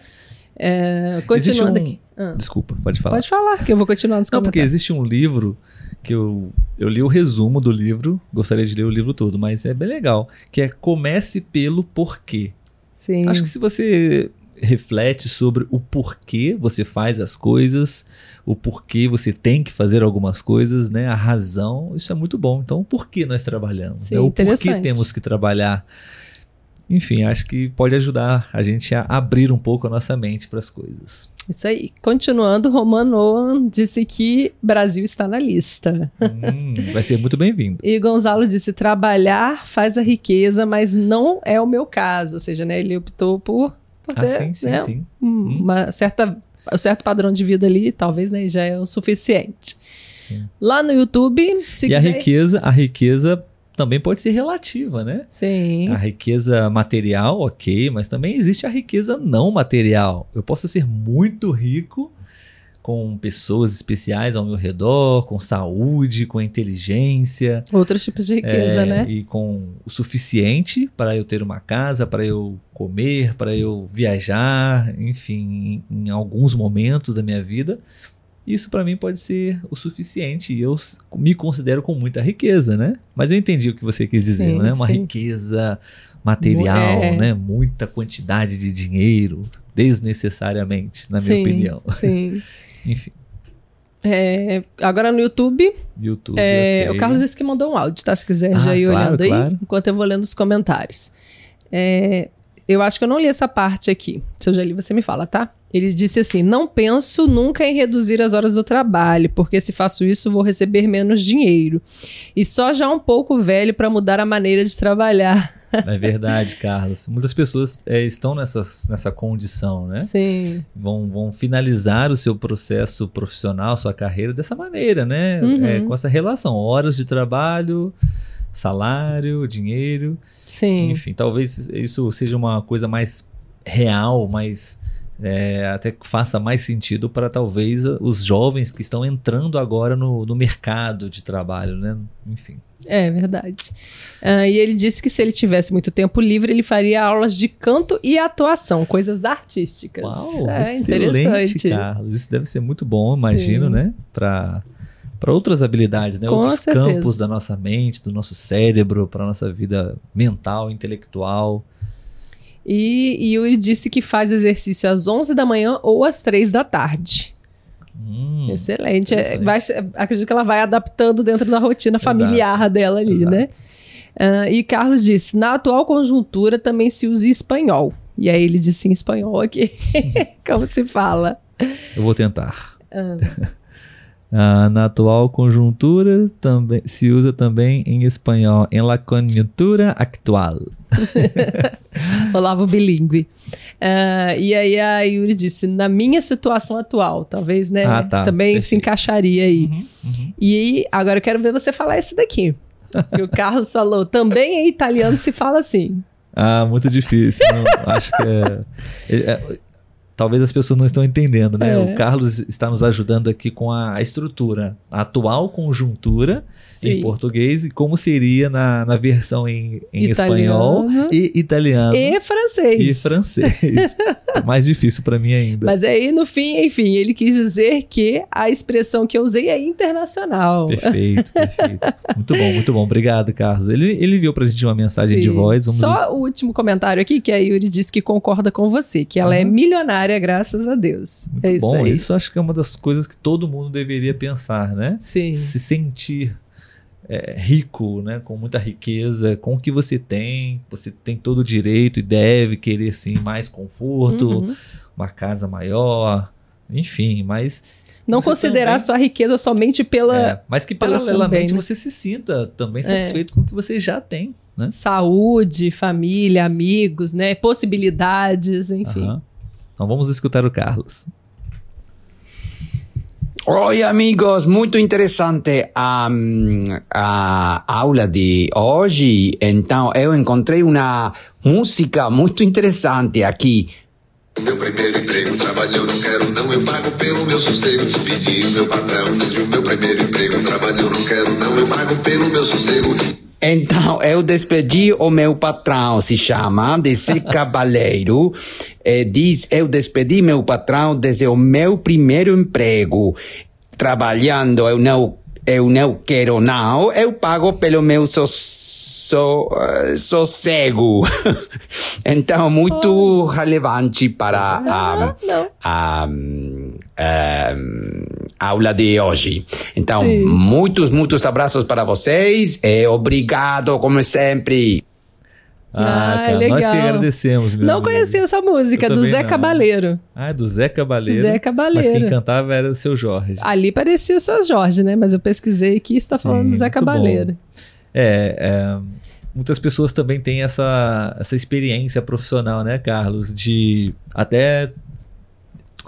É, continuando um... aqui. Ah. Desculpa, pode falar. Pode falar, que eu vou continuar nos Não, porque existe um livro que eu, eu li o resumo do livro, gostaria de ler o livro todo, mas é bem legal, que é Comece pelo Porquê. Sim. Acho que se você reflete sobre o porquê você faz as coisas, o porquê você tem que fazer algumas coisas, né? A razão, isso é muito bom. Então, por que nós trabalhamos? Sim, né? O porquê temos que trabalhar enfim, acho que pode ajudar a gente a abrir um pouco a nossa mente para as coisas. Isso aí. Continuando, Romano disse que Brasil está na lista. Hum, vai ser muito bem-vindo. e Gonzalo disse: trabalhar faz a riqueza, mas não é o meu caso. Ou seja, né, ele optou por Ah, né, sim, sim, né, sim. Uma certa, um certo padrão de vida ali, talvez, né, já é o suficiente. Sim. Lá no YouTube, e a quiser... riqueza, a riqueza também pode ser relativa, né? Sim. A riqueza material, ok, mas também existe a riqueza não material. Eu posso ser muito rico com pessoas especiais ao meu redor, com saúde, com inteligência. Outros tipos de riqueza, é, né? E com o suficiente para eu ter uma casa, para eu comer, para eu viajar, enfim, em, em alguns momentos da minha vida. Isso para mim pode ser o suficiente e eu me considero com muita riqueza, né? Mas eu entendi o que você quis dizer, Sim, né? Uma sim. riqueza material, É. né? Muita quantidade de dinheiro, desnecessariamente, na minha sim, opinião. Sim. (laughs) Enfim, É, agora no YouTube, YouTube. é, ok. o Carlos disse que mandou um áudio, tá? Se quiser Ah, já ir claro, olhando aí, claro. enquanto eu vou lendo os comentários. É, eu acho que eu não li essa parte aqui. Se eu já li, você me fala, tá? Ele disse assim: Não penso nunca em reduzir as horas do trabalho, porque se faço isso vou receber menos dinheiro. E só já um pouco velho para mudar a maneira de trabalhar. (laughs) É verdade, Carlos. Muitas pessoas é, estão nessas, nessa condição, né? Sim. Vão, vão finalizar o seu processo profissional, sua carreira dessa maneira, né? Uhum. É, com essa relação, horas de trabalho, salário, dinheiro, Sim. enfim, talvez isso seja uma coisa mais real, mais é, até que faça mais sentido para talvez os jovens que estão entrando agora no, no mercado de trabalho, né? Enfim. É verdade. Ah, e ele disse que se ele tivesse muito tempo livre, ele faria aulas de canto e atuação, coisas artísticas. Uau, é excelente, interessante. Carlos. Isso deve ser muito bom, imagino, Sim. né? Para para outras habilidades, né? Com Outros certeza. campos da nossa mente, do nosso cérebro, para nossa vida mental, intelectual. E, Yuri disse que faz exercício às 11 da manhã ou às 3 da tarde. Hum, Excelente. É, vai acredito que ela vai adaptando dentro da rotina Exato. familiar dela ali, Exato. né? Ah, e Carlos disse: na atual conjuntura também se usa espanhol. E aí ele disse em espanhol aqui. (laughs) Como se fala? Eu vou tentar. Ah. (laughs) Ah, na atual conjuntura também se usa também em espanhol, em la conjuntura actual. (laughs) Olavo bilíngue. Ah, e aí a Yuri disse, na minha situação atual, talvez, né? Ah, tá. Também se Perfeito. encaixaria aí. Uhum, uhum. E aí, agora eu quero ver você falar esse daqui. Que o (laughs) Carlos falou, também em italiano se fala assim. Ah, muito difícil. Não, acho que é, é- é- Talvez as pessoas não estão entendendo, né? É. O Carlos está nos ajudando aqui com a estrutura, a atual conjuntura em Sim. português e como seria na, na versão em, em espanhol e italiano E francês. e francês. Mais difícil para mim ainda. Mas aí, no fim, enfim, ele quis dizer que a expressão que eu usei é internacional. Perfeito, perfeito. Muito bom, muito bom. Obrigado, Carlos. Ele, ele enviou pra gente uma mensagem de Sim. voz. Vamos Só o último comentário aqui, que a Yuri disse que concorda com você, que ela é Uhum. Milionária, graças a Deus. Muito é isso bom. aí. Isso acho que é uma das coisas que todo mundo deveria pensar, né? Sim. Se sentir é, rico, né? Com muita riqueza, com o que você tem. Você tem todo o direito e deve querer, sim, mais conforto, Uhum. uma casa maior, enfim, mas... Não Você considerar também- sua riqueza somente pela é, mas que paralelamente também, né? você se sinta também É. satisfeito com o que você já tem, né? saúde, família, amigos, né? Possibilidades, enfim. Aham. Então vamos escutar o Carlos. Oi, amigos, muito interessante a, a aula de hoje. Então, eu encontrei uma música muito interessante aqui. Meu primeiro emprego, trabalho eu não quero não, eu pago pelo meu sossego, despedi o meu patrão, pedi o meu primeiro emprego, trabalho eu não quero não, eu pago pelo meu sossego. Então, eu despedi o meu patrão, se chama Desse (laughs) Cabaleiro. Eh, diz, eu despedi meu patrão desde o meu primeiro emprego. Trabalhando, eu não, eu não quero não, eu pago pelo meu so, so, sossego. (laughs) então, muito relevante para a, não. a, a aula de hoje. Então, Sim. muitos, muitos abraços para vocês e obrigado, como sempre. Ah, Ah, cara, nós que legal. agradecemos, meu Não amigo. conhecia essa música, Eu do Zé não. Cabaleiro. Ah, é do Zé Cabaleiro. Zé Mas Cabaleiro. quem cantava era o seu Jorge. Ali parecia o seu Jorge, né? Mas eu pesquisei aqui e está falando do Zé Cabaleiro. É, é, muitas pessoas também têm essa, essa experiência profissional, né, Carlos? De até.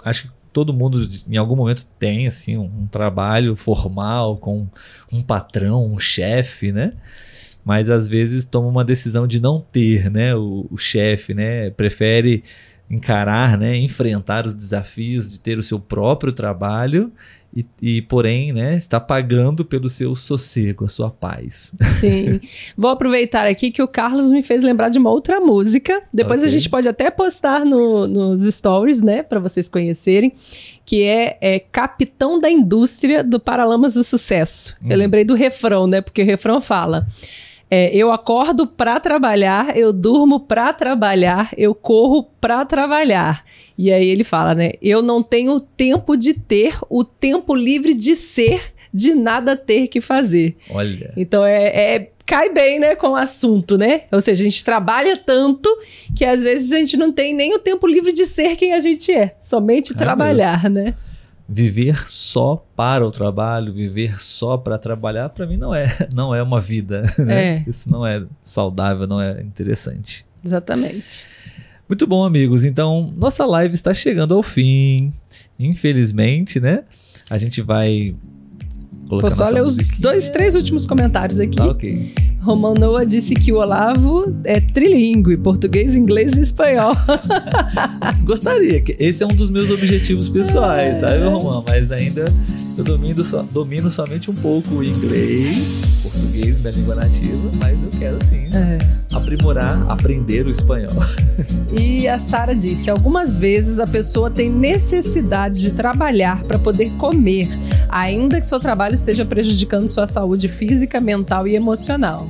Acho que todo mundo em algum momento tem assim um, um trabalho formal com um patrão, um chefe, né? Mas às vezes toma uma decisão de não ter, né? O, o chefe, né? Prefere encarar, né? Enfrentar os desafios de ter o seu próprio trabalho e, e, porém, né, está pagando pelo seu sossego, a sua paz. Sim. (laughs) Vou aproveitar aqui que o Carlos me fez lembrar de uma outra música. Depois okay. a gente pode até postar no, nos stories, né, para vocês conhecerem, que é, é, Capitão da Indústria do Paralamas do Sucesso. Hum. Eu lembrei do refrão, né, porque o refrão fala. É, eu acordo para trabalhar, eu durmo para trabalhar, eu corro para trabalhar. E aí ele fala, né? Eu não tenho tempo de ter o tempo livre de ser, de nada ter que fazer. Olha. Então é, é cai bem, né, com o assunto, né? Ou seja, a gente trabalha tanto que às vezes a gente não tem nem o tempo livre de ser quem a gente é, somente é trabalhar, né? Viver só para o trabalho, viver só para trabalhar, para mim não é, (laughs) não é uma vida. (laughs) Né? É. Isso não é saudável, não é interessante. Exatamente. Muito bom, amigos. Então, nossa live está chegando ao fim. Infelizmente, né? A gente vai Vou só ler os dois, três últimos comentários aqui. Tá, ok. Romanoa disse que o Olavo é trilingue, português, inglês e espanhol. (laughs) Gostaria, que esse é um dos meus objetivos pessoais, sabe, Romão? Mas ainda eu domino, so, domino somente um pouco o inglês, português, minha língua nativa, mas eu quero sim é. aprimorar, aprender o espanhol. (laughs) E a Sara disse: algumas vezes a pessoa tem necessidade de trabalhar para poder comer, ainda que seu trabalho esteja prejudicando sua saúde física, mental e emocional.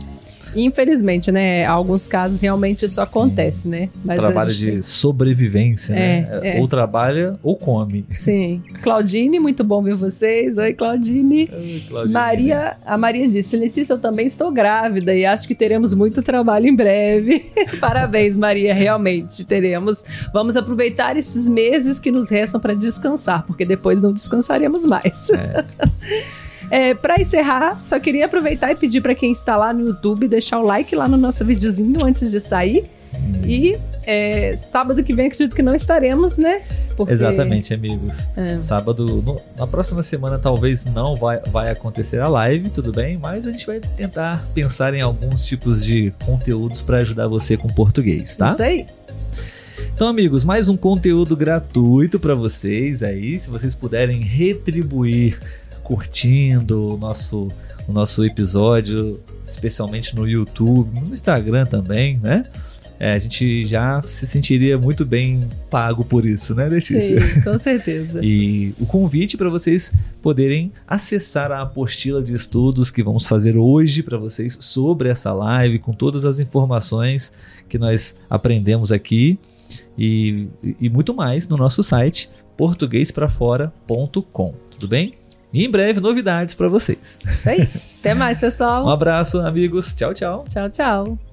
Infelizmente, né? Alguns casos realmente isso acontece, né? Mas trabalho de tem... sobrevivência, é, né? É. Ou trabalha ou come. Sim. Claudine, muito bom ver vocês. Oi, Claudine. Oi, Claudine. Maria, a Maria disse: Letícia, eu também estou grávida e acho que teremos muito trabalho em breve. (laughs) Parabéns, Maria, realmente teremos. Vamos aproveitar esses meses que nos restam para descansar, porque depois não descansaremos mais. É. (laughs) É, para encerrar, só queria aproveitar e pedir para quem está lá no YouTube deixar o like lá no nosso videozinho antes de sair. E é, sábado que vem acredito que não estaremos, né? Porque... Exatamente, amigos. É. Sábado, no, na próxima semana talvez não vai, vai acontecer a live, tudo bem? Mas a gente vai tentar pensar em alguns tipos de conteúdos para ajudar você com português, tá? Isso aí. Então, amigos, mais um conteúdo gratuito para vocês aí. Se vocês puderem retribuir curtindo o nosso, o nosso episódio, especialmente no YouTube, no Instagram também, né? É, a gente já se sentiria muito bem pago por isso, né, Letícia? Sim, com certeza. (laughs) e o convite para vocês poderem acessar a apostila de estudos que vamos fazer hoje para vocês sobre essa live, com todas as informações que nós aprendemos aqui e, e muito mais no nosso site portuguesprafora.com. Tudo bem? E em breve, novidades para vocês. Isso aí. Até mais, pessoal. um abraço, amigos. Tchau, tchau. Tchau, tchau.